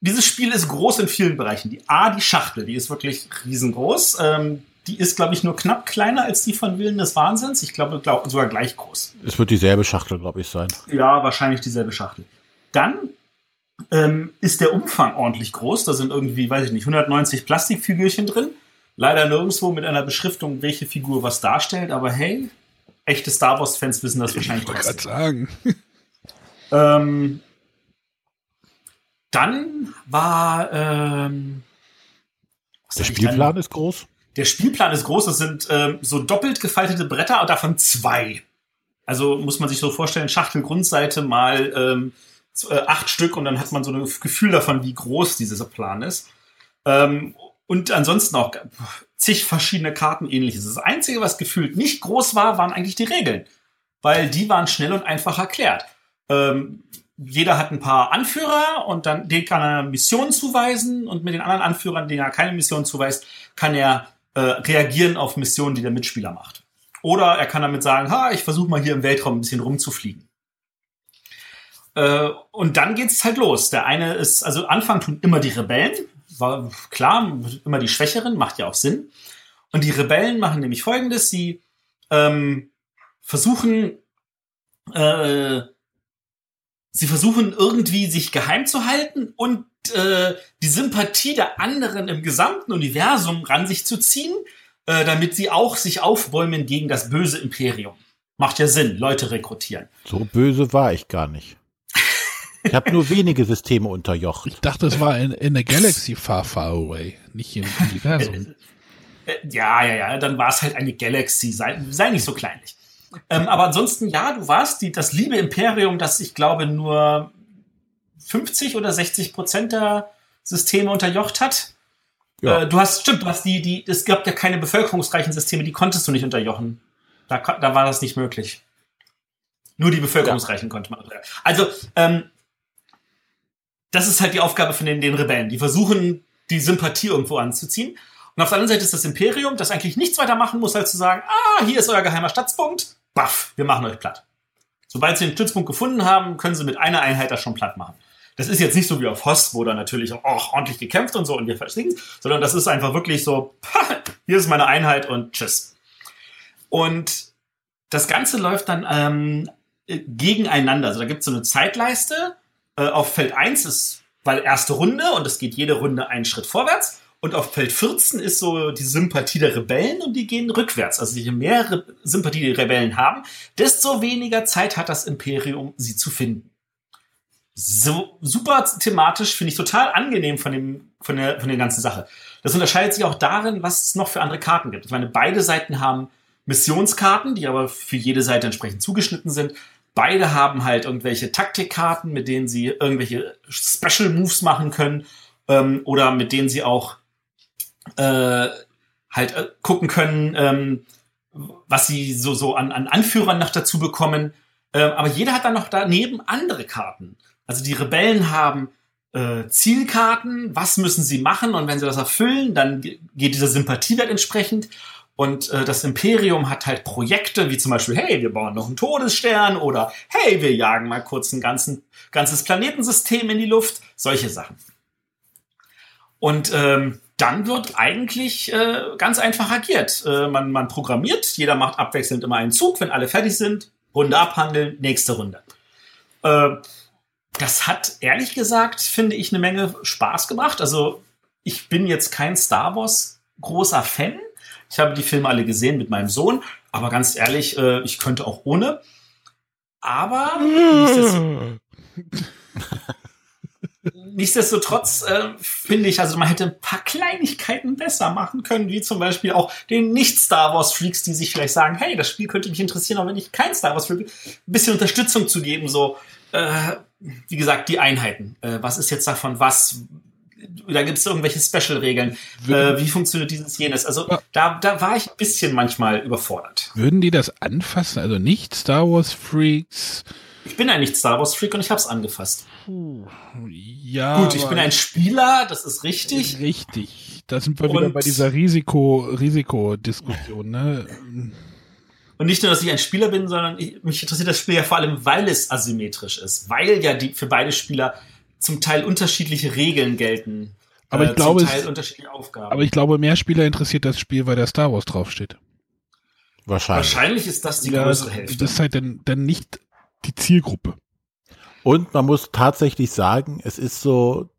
dieses Spiel ist groß in vielen Bereichen. Die A, die Schachtel, die ist wirklich riesengroß. Ähm, die ist, glaube ich, nur knapp kleiner als die von Willen des Wahnsinns. Ich glaube, glaub, sogar gleich groß. Es wird dieselbe Schachtel, glaube ich, sein. Ja, wahrscheinlich dieselbe Schachtel. Dann ähm, ist der Umfang ordentlich groß. Da sind irgendwie, weiß ich nicht, 190 Plastikfigürchen drin. Leider nirgendwo mit einer Beschriftung, welche Figur was darstellt, aber hey, echte Star Wars-Fans wissen das wahrscheinlich ich trotzdem. sagen. Ähm, dann war ähm, der Spielplan ist groß. Der Spielplan ist groß. Es sind ähm, so doppelt gefaltete Bretter und davon zwei. Also muss man sich so vorstellen: Schachtel Grundseite mal ähm, äh, acht Stück und dann hat man so ein Gefühl davon, wie groß dieser Plan ist. Ähm, und ansonsten auch zig verschiedene Karten ähnliches. Das Einzige, was gefühlt nicht groß war, waren eigentlich die Regeln. Weil die waren schnell und einfach erklärt. Ähm, jeder hat ein paar Anführer und dann den kann er Missionen zuweisen und mit den anderen Anführern, denen er keine Mission zuweist, kann er äh, reagieren auf Missionen, die der Mitspieler macht. Oder er kann damit sagen, ha, ich versuche mal hier im Weltraum ein bisschen rumzufliegen. Äh, und dann geht's halt los. Der eine ist, also Anfang tun immer die Rebellen, war klar, immer die Schwächeren, macht ja auch Sinn. Und die Rebellen machen nämlich folgendes, sie ähm, versuchen, äh, sie versuchen irgendwie sich geheim zu halten und äh, die Sympathie der anderen im gesamten Universum ran sich zu ziehen, äh, damit sie auch sich aufbäumen gegen das böse Imperium. Macht ja Sinn, Leute rekrutieren. So böse war ich gar nicht. Ich habe nur wenige Systeme unterjocht. Ich dachte, es war in, in der Galaxy far, far away, nicht im Universum. Äh, ja, ja, ja, dann war es halt eine Galaxy. Sei, sei nicht so kleinlich. Ähm, aber ansonsten, ja, du warst die, das liebe Imperium, das ich glaube nur 50 oder 60 Prozent der Systeme unterjocht hat. Ja. Äh, du hast, stimmt, du hast die, die, es gab ja keine bevölkerungsreichen Systeme, die konntest du nicht unterjochen. Da, da war das nicht möglich. Nur die bevölkerungsreichen ja. konnte man. Also, ähm, das ist halt die Aufgabe von den, den Rebellen. Die versuchen, die Sympathie irgendwo anzuziehen. Und auf der anderen Seite ist das Imperium, das eigentlich nichts weiter machen muss, als zu sagen, ah, hier ist euer geheimer Stützpunkt, baff, wir machen euch platt. Sobald sie den Stützpunkt gefunden haben, können sie mit einer Einheit das schon platt machen. Das ist jetzt nicht so wie auf Host, wo da natürlich auch ordentlich gekämpft und so und wir verstehen sondern das ist einfach wirklich so, hier ist meine Einheit und tschüss. Und das Ganze läuft dann ähm, gegeneinander. Also da gibt es so eine Zeitleiste. Äh, auf Feld 1 ist, weil erste Runde und es geht jede Runde einen Schritt vorwärts. Und auf Feld 14 ist so die Sympathie der Rebellen und die gehen rückwärts. Also je mehr Re Sympathie die Rebellen haben, desto weniger Zeit hat das Imperium, sie zu finden. So super thematisch, finde ich total angenehm von, dem, von, der, von der ganzen Sache. Das unterscheidet sich auch darin, was es noch für andere Karten gibt. Ich meine, beide Seiten haben Missionskarten, die aber für jede Seite entsprechend zugeschnitten sind. Beide haben halt irgendwelche Taktikkarten, mit denen sie irgendwelche Special Moves machen können ähm, oder mit denen sie auch äh, halt äh, gucken können, ähm, was sie so, so an, an Anführern noch dazu bekommen. Ähm, aber jeder hat dann noch daneben andere Karten. Also die Rebellen haben äh, Zielkarten, was müssen sie machen und wenn sie das erfüllen, dann geht dieser Sympathiewert entsprechend. Und äh, das Imperium hat halt Projekte, wie zum Beispiel, hey, wir bauen noch einen Todesstern oder hey, wir jagen mal kurz ein ganzen, ganzes Planetensystem in die Luft. Solche Sachen. Und ähm, dann wird eigentlich äh, ganz einfach agiert. Äh, man, man programmiert, jeder macht abwechselnd immer einen Zug, wenn alle fertig sind, Runde abhandeln, nächste Runde. Äh, das hat ehrlich gesagt, finde ich, eine Menge Spaß gemacht. Also ich bin jetzt kein Star Wars großer Fan. Ich habe die Filme alle gesehen mit meinem Sohn, aber ganz ehrlich, äh, ich könnte auch ohne. Aber Nichtsdestotrotz äh, finde ich, also man hätte ein paar Kleinigkeiten besser machen können, wie zum Beispiel auch den Nicht-Star Wars-Freaks, die sich vielleicht sagen, hey, das Spiel könnte mich interessieren, auch wenn ich kein Star Wars-Freak bin, ein bisschen Unterstützung zu geben, so, äh, wie gesagt, die Einheiten. Äh, was ist jetzt davon was? Da gibt es irgendwelche Special-Regeln. Äh, wie funktioniert dieses jenes? Also ja. da, da war ich ein bisschen manchmal überfordert. Würden die das anfassen? Also nicht Star Wars-Freaks? Ich bin ein Nicht-Star Wars-Freak und ich habe es angefasst. Puh, ja. Gut, ich bin ein Spieler, das ist richtig. Richtig. Da sind wir und wieder bei dieser Risiko, Risikodiskussion, ne? Und nicht nur, dass ich ein Spieler bin, sondern ich, mich interessiert das Spiel ja vor allem, weil es asymmetrisch ist, weil ja die für beide Spieler zum Teil unterschiedliche Regeln gelten. Aber ich äh, glaube, Teil es, unterschiedliche Aufgaben. Aber ich glaube, mehr Spieler interessiert das Spiel, weil der Star Wars draufsteht. Wahrscheinlich. Wahrscheinlich ist das die ja, größere Hälfte. Das ist halt dann, dann nicht die Zielgruppe. Und man muss tatsächlich sagen, es ist so,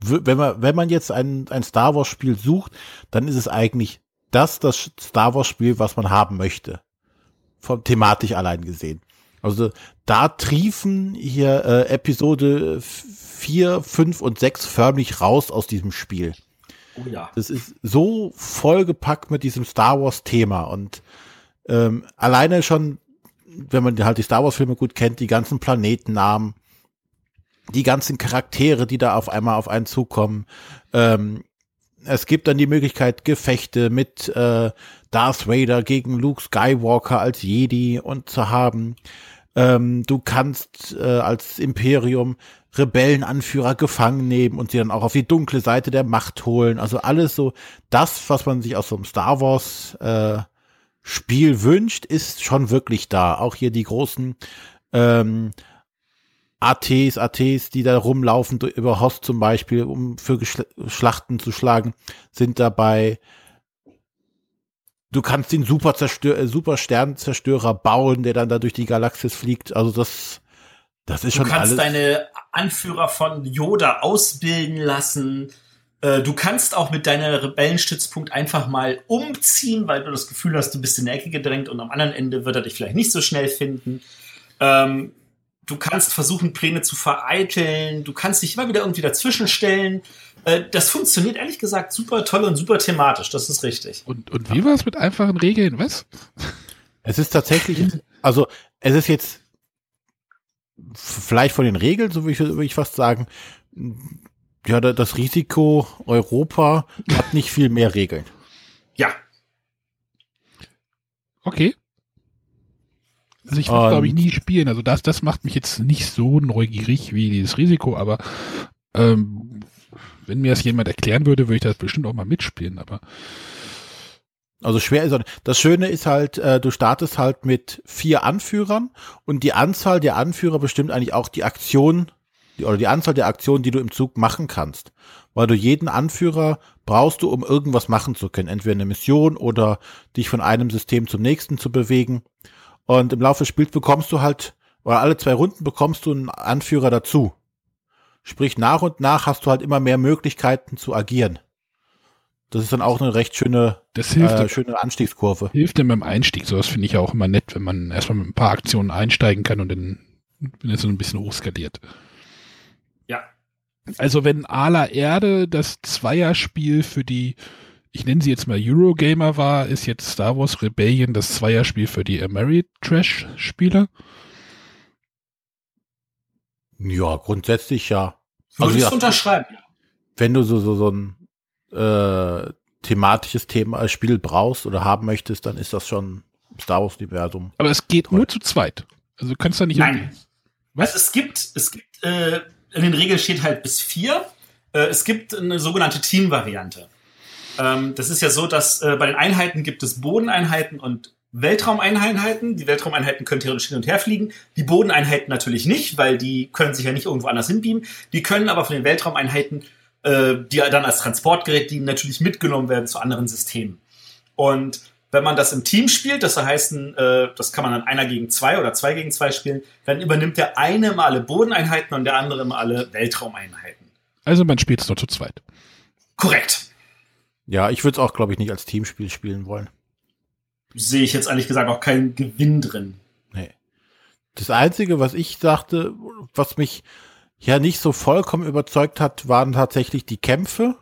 wenn man, wenn man jetzt ein, ein Star Wars Spiel sucht, dann ist es eigentlich das, das Star Wars Spiel, was man haben möchte. Von thematisch allein gesehen. Also da triefen hier äh, Episode 4, 5 und 6 förmlich raus aus diesem Spiel. Oh ja. Das ist so vollgepackt mit diesem Star Wars Thema und ähm, alleine schon wenn man halt die Star Wars Filme gut kennt, die ganzen Planetennamen, die ganzen Charaktere, die da auf einmal auf einen zukommen. Ähm, es gibt dann die Möglichkeit, Gefechte mit äh, Darth Vader gegen Luke Skywalker als Jedi und zu haben. Ähm, du kannst äh, als Imperium Rebellenanführer gefangen nehmen und sie dann auch auf die dunkle Seite der Macht holen. Also alles so das, was man sich aus so einem Star Wars äh, Spiel wünscht, ist schon wirklich da. Auch hier die großen ähm, ATs, ATs, die da rumlaufen, über Host zum Beispiel, um für Geschl Schlachten zu schlagen, sind dabei. Du kannst den Super, Zerstör äh, Super Sternzerstörer bauen, der dann da durch die Galaxis fliegt. Also das, das ist du schon kannst alles. deine Anführer von Yoda ausbilden lassen. Äh, Du kannst auch mit deiner Rebellenstützpunkt einfach mal umziehen, weil du das Gefühl hast, du bist in die Ecke gedrängt und am anderen Ende wird er dich vielleicht nicht so schnell finden. Ähm, du kannst versuchen, Pläne zu vereiteln. Du kannst dich immer wieder irgendwie dazwischenstellen. Äh, das funktioniert ehrlich gesagt super toll und super thematisch. Das ist richtig. Und, und wie war es mit einfachen Regeln, was? Es ist tatsächlich, also es ist jetzt vielleicht von den Regeln, so würde ich, würde ich fast sagen, ja, da- das Risiko Europa hat nicht viel mehr Regeln. Ja, Okay. Also ich Und- glaube ich, nie spielen. Also das, das macht mich jetzt nicht so neugierig wie dieses Risiko, aber ähm, wenn mir das jemand erklären würde, würde ich das bestimmt auch mal mitspielen, aber Also schwer ist er. Das Schöne ist halt, äh, du startest halt mit vier Anführern und die Anzahl der Anführer bestimmt eigentlich auch die Aktion die, oder die Anzahl der Aktionen, die du im Zug machen kannst. Weil du jeden Anführer brauchst du, um irgendwas machen zu können. Entweder eine Mission oder dich von einem System zum nächsten zu bewegen. Und im Laufe des Spiels bekommst du halt, oder alle zwei Runden bekommst du einen Anführer dazu. Sprich, nach und nach hast du halt immer mehr Möglichkeiten zu agieren. Das ist dann auch eine recht schöne, das hilft, äh, schöne Anstiegskurve. hilft dann beim Einstieg. Sowas finde ich ja auch immer nett, wenn man erstmal mit ein paar Aktionen einsteigen kann und dann wenn es so ein bisschen hochskaliert. ja. Also wenn aller Erde das Zweierspiel für die, ich nenne sie jetzt mal Eurogamer war, ist jetzt Star Wars Rebellion das Zweierspiel für die Ameritrash-Spieler. Ja, grundsätzlich ja. Würde Also, ich ja. unterschreiben. Wenn du so, so, so ein äh, thematisches Thema als Spiel brauchst oder haben möchtest, dann ist das schon Star Wars-Universum. Aber es geht nur zu zweit. Also du kannst da nicht Nein. Was? Also es gibt, es gibt, äh, in den Regeln steht halt bis vier. Äh, es gibt eine sogenannte Team-Variante. Ähm, das ist ja so, dass äh, bei den Einheiten gibt es Bodeneinheiten und Weltraumeinheiten. Die Weltraumeinheiten können theoretisch hin und her fliegen. Die Bodeneinheiten natürlich nicht, weil die können sich ja nicht irgendwo anders hinbeamen. Die können aber von den Weltraumeinheiten, äh, die dann als Transportgerät dienen, natürlich mitgenommen werden zu anderen Systemen. Und wenn man das im Team spielt, das heißt, äh, das kann man dann einer gegen zwei oder zwei gegen zwei spielen, dann übernimmt der eine mal alle Bodeneinheiten und der andere mal alle Weltraumeinheiten. Also man spielt es nur zu zweit. Korrekt. Ja, ich würde es auch, glaube ich, nicht als Teamspiel spielen wollen. Sehe ich jetzt ehrlich gesagt auch keinen Gewinn drin. Nee. Das Einzige, was ich sagte, was mich ja nicht so vollkommen überzeugt hat, waren tatsächlich die Kämpfe.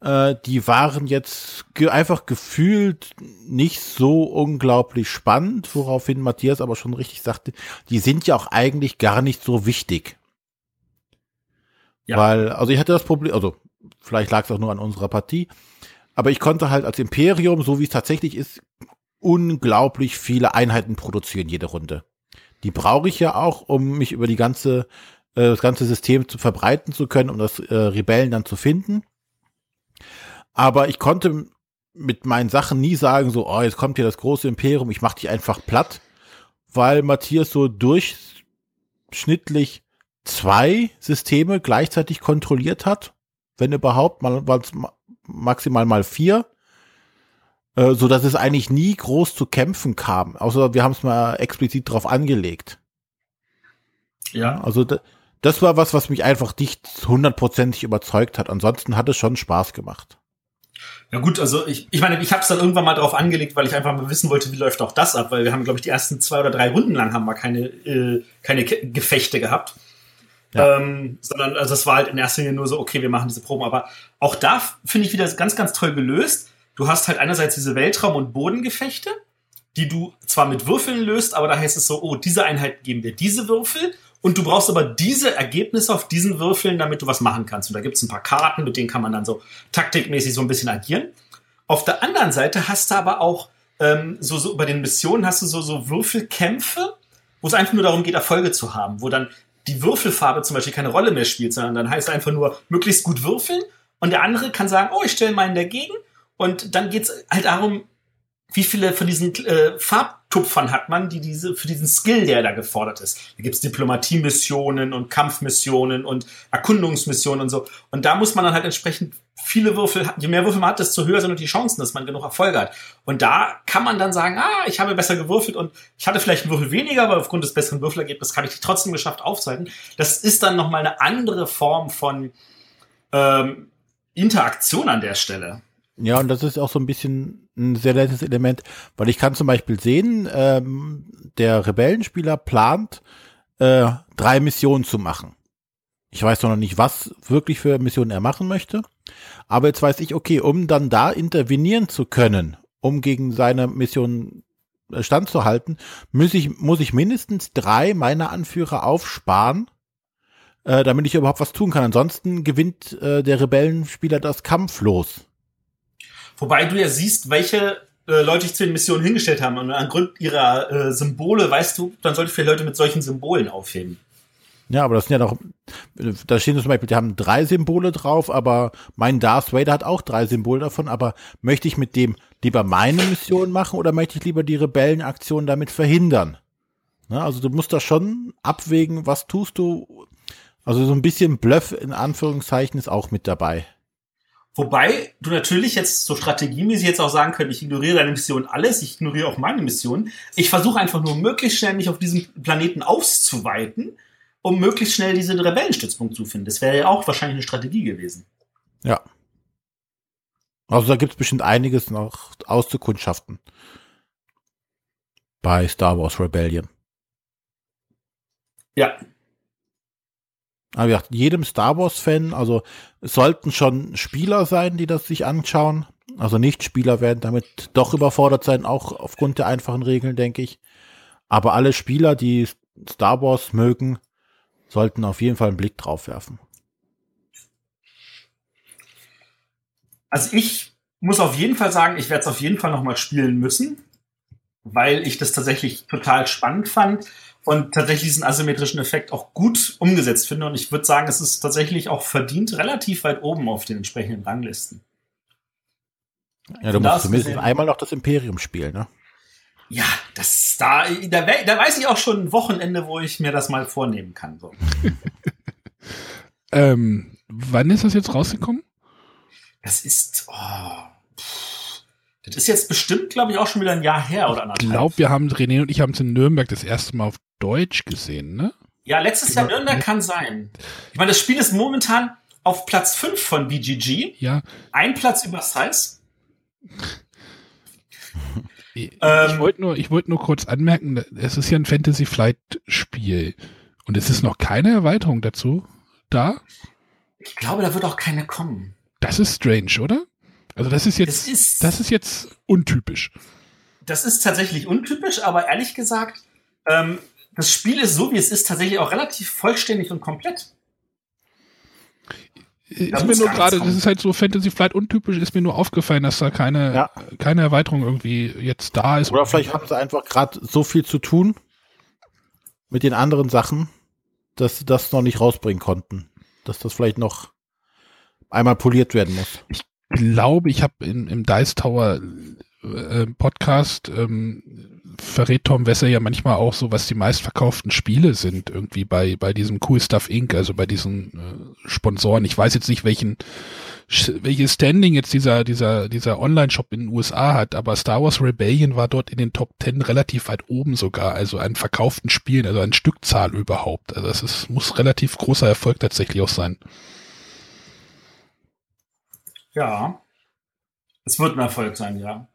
Äh, die waren jetzt ge einfach gefühlt nicht so unglaublich spannend, woraufhin Matthias aber schon richtig sagte, die sind ja auch eigentlich gar nicht so wichtig. Ja. Weil, also ich hatte das Problem, also vielleicht lag es auch nur an unserer Partie, aber ich konnte halt als Imperium, so wie es tatsächlich ist, unglaublich viele Einheiten produzieren jede Runde. Die brauche ich ja auch, um mich über die ganze, äh, das ganze System zu verbreiten zu können, um das äh, Rebellen dann zu finden. Aber ich konnte mit meinen Sachen nie sagen, so, oh, jetzt kommt hier das große Imperium, ich mach dich einfach platt, weil Matthias so durchschnittlich zwei Systeme gleichzeitig kontrolliert hat, wenn überhaupt, mal maximal mal vier, äh, so dass es eigentlich nie groß zu kämpfen kam, außer wir haben es mal explizit drauf angelegt. Ja. Also da, das war was, was mich einfach nicht hundertprozentig überzeugt hat. Ansonsten hat es schon Spaß gemacht. Ja gut, also ich, ich meine, ich habe es dann irgendwann mal drauf angelegt, weil ich einfach mal wissen wollte, wie läuft auch das ab, weil wir haben, glaube ich, die ersten zwei oder drei Runden lang haben wir keine, äh, keine Ke Gefechte gehabt. Ähm, sondern also es war halt in erster Linie nur so, okay, wir machen diese Proben. Aber auch da finde ich wieder ganz, ganz toll gelöst. Du hast halt einerseits diese Weltraum- und Bodengefechte, die du zwar mit Würfeln löst, aber da heißt es so, oh, diese Einheit geben dir diese Würfel und du brauchst aber diese Ergebnisse auf diesen Würfeln, damit du was machen kannst. Und da gibt es ein paar Karten, mit denen kann man dann so taktikmäßig so ein bisschen agieren. Auf der anderen Seite hast du aber auch ähm, so, so bei den Missionen hast du so, so Würfelkämpfe, wo es einfach nur darum geht, Erfolge zu haben, wo dann die Würfelfarbe zum Beispiel keine Rolle mehr spielt, sondern dann heißt es einfach nur möglichst gut würfeln. Und der andere kann sagen, oh, ich stelle meinen dagegen. Und dann geht's halt darum, wie viele von diesen äh, Farbtupfern hat man, die diese für diesen Skill, der da gefordert ist. Da gibt's Diplomatie-Missionen und Kampfmissionen und Erkundungsmissionen und so. Und da muss man dann halt entsprechend viele Würfel, je mehr Würfel man hat, desto höher sind die Chancen, dass man genug Erfolge hat. Und da kann man dann sagen, ah, ich habe besser gewürfelt und ich hatte vielleicht einen Würfel weniger, aber aufgrund des besseren Würfelergebnisses habe ich trotzdem geschafft aufzuhalten. Das ist dann nochmal eine andere Form von ähm, Interaktion an der Stelle. Ja, und das ist auch so ein bisschen ein sehr nettes Element, weil ich kann zum Beispiel sehen, ähm, der Rebellenspieler plant, äh, drei Missionen zu machen. Ich weiß noch nicht, was wirklich für Missionen er machen möchte. Aber jetzt weiß ich, okay, um dann da intervenieren zu können, um gegen seine Mission äh, standzuhalten, muss ich, muss ich mindestens drei meiner Anführer aufsparen, äh, damit ich überhaupt was tun kann. Ansonsten gewinnt äh, der Rebellenspieler das kampflos. Wobei du ja siehst, welche äh, Leute sich zu den Missionen hingestellt haben. Und angrund ihrer äh, Symbole weißt du, dann sollte ich für Leute mit solchen Symbolen aufheben. Ja, aber das sind ja noch, da stehen zum Beispiel, die haben drei Symbole drauf, aber mein Darth Vader hat auch drei Symbole davon, aber möchte ich mit dem lieber meine Mission machen oder möchte ich lieber die Rebellenaktion damit verhindern? Na, also du musst da schon abwägen, was tust du. Also so ein bisschen Bluff in Anführungszeichen ist auch mit dabei. Wobei du natürlich jetzt so strategiemäßig jetzt auch sagen könntest, ich ignoriere deine Mission alles, ich ignoriere auch meine Mission. Ich versuche einfach nur möglichst schnell mich auf diesem Planeten auszuweiten um möglichst schnell diesen Rebellenstützpunkt zu finden. Das wäre ja auch wahrscheinlich eine Strategie gewesen. Ja. Also da gibt es bestimmt einiges noch auszukundschaften. Bei Star Wars Rebellion. Ja. Aber ja, jedem Star Wars-Fan, also es sollten schon Spieler sein, die das sich anschauen. Also nicht Spieler werden damit doch überfordert sein, auch aufgrund der einfachen Regeln, denke ich. Aber alle Spieler, die Star Wars mögen, sollten auf jeden Fall einen Blick drauf werfen. Also ich muss auf jeden Fall sagen, ich werde es auf jeden Fall noch mal spielen müssen, weil ich das tatsächlich total spannend fand und tatsächlich diesen asymmetrischen Effekt auch gut umgesetzt finde. Und ich würde sagen, es ist tatsächlich auch verdient relativ weit oben auf den entsprechenden Ranglisten. Ja, du musst zumindest einmal noch das Imperium spielen, ne? Ja, das da, da, da weiß ich auch schon ein Wochenende, wo ich mir das mal vornehmen kann. So. ähm, wann ist das jetzt rausgekommen? Das ist, oh, das ist jetzt bestimmt, glaube ich, auch schon wieder ein Jahr her oder anderthalb. Ich glaube, wir haben, René und ich haben es in Nürnberg das erste Mal auf Deutsch gesehen, ne? Ja, letztes Jahr Nürnberg kann sein. Ich meine, das Spiel ist momentan auf Platz 5 von BGG. Ja. Ein Platz über Size. Ich, ähm, wollte nur, ich wollte nur kurz anmerken, es ist ja ein Fantasy Flight Spiel und es ist noch keine Erweiterung dazu da. Ich glaube, da wird auch keine kommen. Das ist strange, oder? Also das ist jetzt, ist, das ist jetzt untypisch. Das ist tatsächlich untypisch, aber ehrlich gesagt, ähm, das Spiel ist so, wie es ist, tatsächlich auch relativ vollständig und komplett ist mir nur gerade, das ist halt so Fantasy Flight untypisch, ist mir nur aufgefallen, dass da keine, ja. keine Erweiterung irgendwie jetzt da ist. Oder vielleicht haben sie einfach gerade so viel zu tun mit den anderen Sachen, dass sie das noch nicht rausbringen konnten. Dass das vielleicht noch einmal poliert werden muss. Ich glaube, ich habe im Dice Tower äh, Podcast ähm, verrät Tom Wesser ja manchmal auch so, was die meistverkauften Spiele sind, irgendwie bei, bei diesem Cool Stuff Inc., also bei diesen äh, Sponsoren. Ich weiß jetzt nicht, welchen, welches Standing jetzt dieser, dieser, dieser Online-Shop in den USA hat, aber Star Wars Rebellion war dort in den Top Ten relativ weit oben sogar, also an verkauften Spielen, also an Stückzahl überhaupt. Also das ist, muss relativ großer Erfolg tatsächlich auch sein. Ja. Es wird ein Erfolg sein, ja.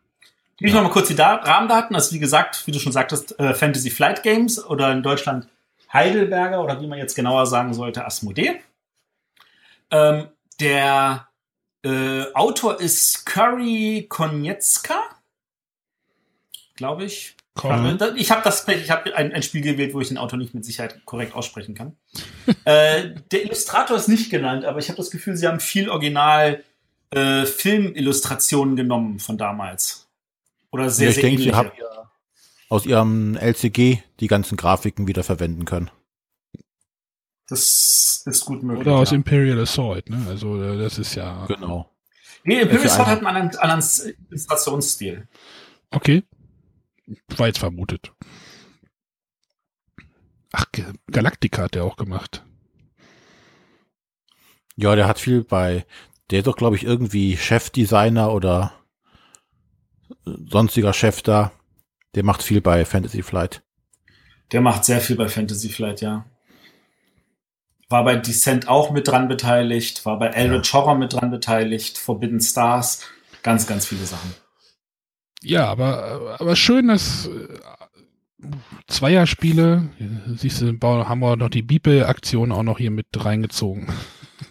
Ich ja. nochmal kurz die da Rahmendaten. Also wie gesagt, wie du schon sagtest, äh, Fantasy Flight Games oder in Deutschland Heidelberger oder wie man jetzt genauer sagen sollte, Asmodee. Ähm, der äh, Autor ist Curry Konietzka, glaube ich. Mhm. Ich habe das, ich habe ein, ein, Spiel gewählt, wo ich den Autor nicht mit Sicherheit korrekt aussprechen kann. äh, der Illustrator ist nicht genannt, aber ich habe das Gefühl, sie haben viel Original äh, Filmillustrationen genommen von damals. Oder sehr, ja, ich sehr denke, ähnliche. Sie haben aus ihrem LCG die ganzen Grafiken wieder verwenden können. Das ist gut möglich. Oder aus ja. Imperial Assault, ne? Also äh, das ist ja. Genau. Nee, Imperial Assault hat einen anderen, anderen Illustrationsstil. Okay. War jetzt vermutet. Ach, Galactica hat er auch gemacht. Ja, der hat viel bei, der ist doch, glaube ich, irgendwie Chefdesigner oder sonstiger Chef da. Der macht viel bei Fantasy Flight. Der macht sehr viel bei Fantasy Flight, ja. War bei Descent auch mit dran beteiligt, war bei Eldritch Horror mit dran beteiligt, Forbidden Stars, ganz, ganz viele Sachen. Ja, aber, aber schön, dass äh, Zweierspiele, siehst du, haben wir noch die Bibel-Aktion auch noch hier mit reingezogen.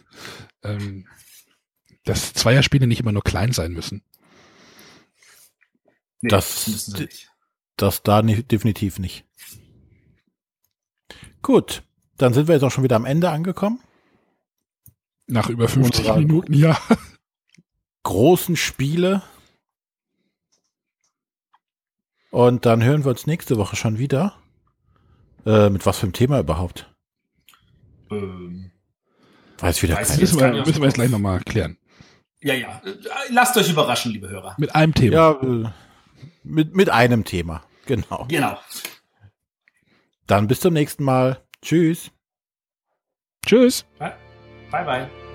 ähm, dass Zweierspiele nicht immer nur klein sein müssen. Nee, das, das, da nicht, definitiv nicht. Gut, dann sind wir jetzt auch schon wieder am Ende angekommen. Nach über 50 Minuten, ja. Großen Spiele. Und dann hören wir uns nächste Woche schon wieder. Äh, mit was für einem Thema überhaupt? Ähm, Weiß wieder weiß müssen, wir, müssen wir jetzt gleich nochmal klären. Ja, ja. Lasst euch überraschen, liebe Hörer. Mit einem Thema. Ja, äh, mit, mit einem Thema. Genau. Genau. Dann bis zum nächsten Mal. Tschüss. Tschüss. Bye, bye. bye.